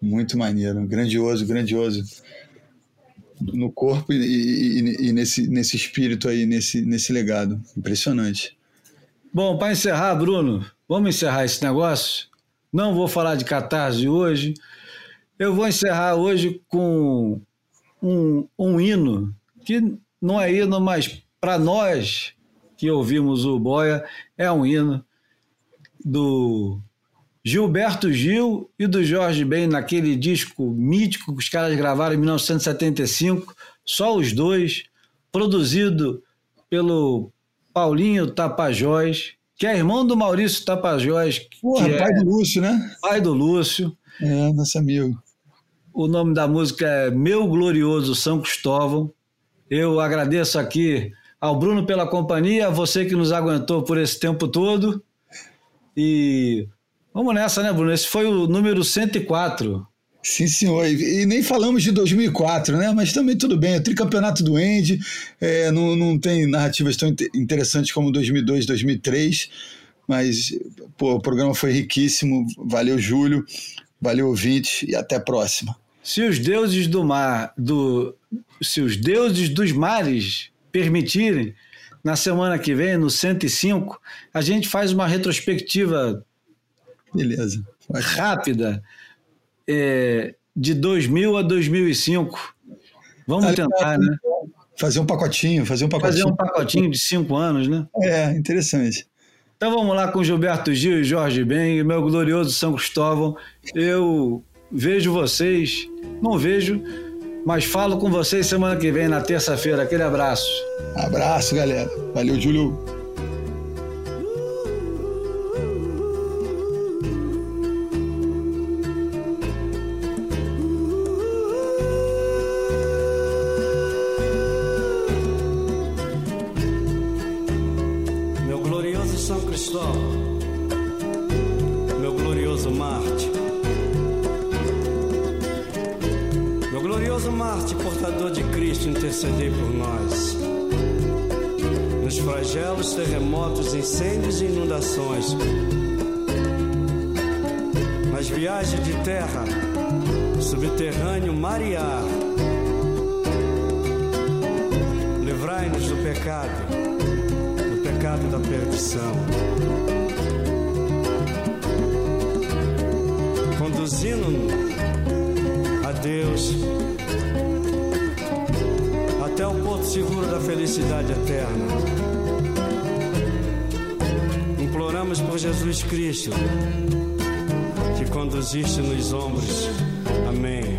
Muito maneiro, grandioso, grandioso. No corpo e, e, e nesse, nesse espírito aí, nesse, nesse legado. Impressionante. Bom, para encerrar, Bruno, vamos encerrar esse negócio? Não vou falar de catarse hoje. Eu vou encerrar hoje com um, um hino, que não é hino, mas para nós que ouvimos o Boia, é um hino do Gilberto Gil e do Jorge Ben naquele disco mítico que os caras gravaram em 1975, só os dois, produzido pelo Paulinho Tapajós, que é irmão do Maurício Tapajós. Porra, que pai é do Lúcio, né? Pai do Lúcio. É, nosso amigo. O nome da música é Meu Glorioso São Cristóvão. Eu agradeço aqui ao Bruno pela companhia, a você que nos aguentou por esse tempo todo. E vamos nessa, né, Bruno? Esse foi o número 104. Sim, senhor. E, nem falamos de 2004, né? Mas também tudo bem. O tricampeonato do Andy. É, não, não tem narrativas tão interessantes como 2002, 2003. Mas pô, o programa foi riquíssimo. Valeu, Júlio. Valeu, ouvinte. E até a próxima. Se os deuses do mar, do, se os deuses dos mares permitirem, na semana que vem, no 105, a gente faz uma retrospectiva Beleza. rápida é, de 2000 a 2005. Vamos ah, tentar, né? Fazer um pacotinho, fazer um pacotinho. Fazer um pacotinho de cinco anos, né? É, interessante. Então vamos lá com Gilberto Gil e Jorge Ben, meu glorioso São Cristóvão. Eu vejo vocês, não vejo, mas falo com vocês semana que vem, na terça-feira. Aquele abraço. Abraço, galera. Valeu, Júlio. pecado da perdição. Conduzindo a Deus até o ponto seguro da felicidade eterna. Imploramos por Jesus Cristo que conduziste nos ombros. Amém.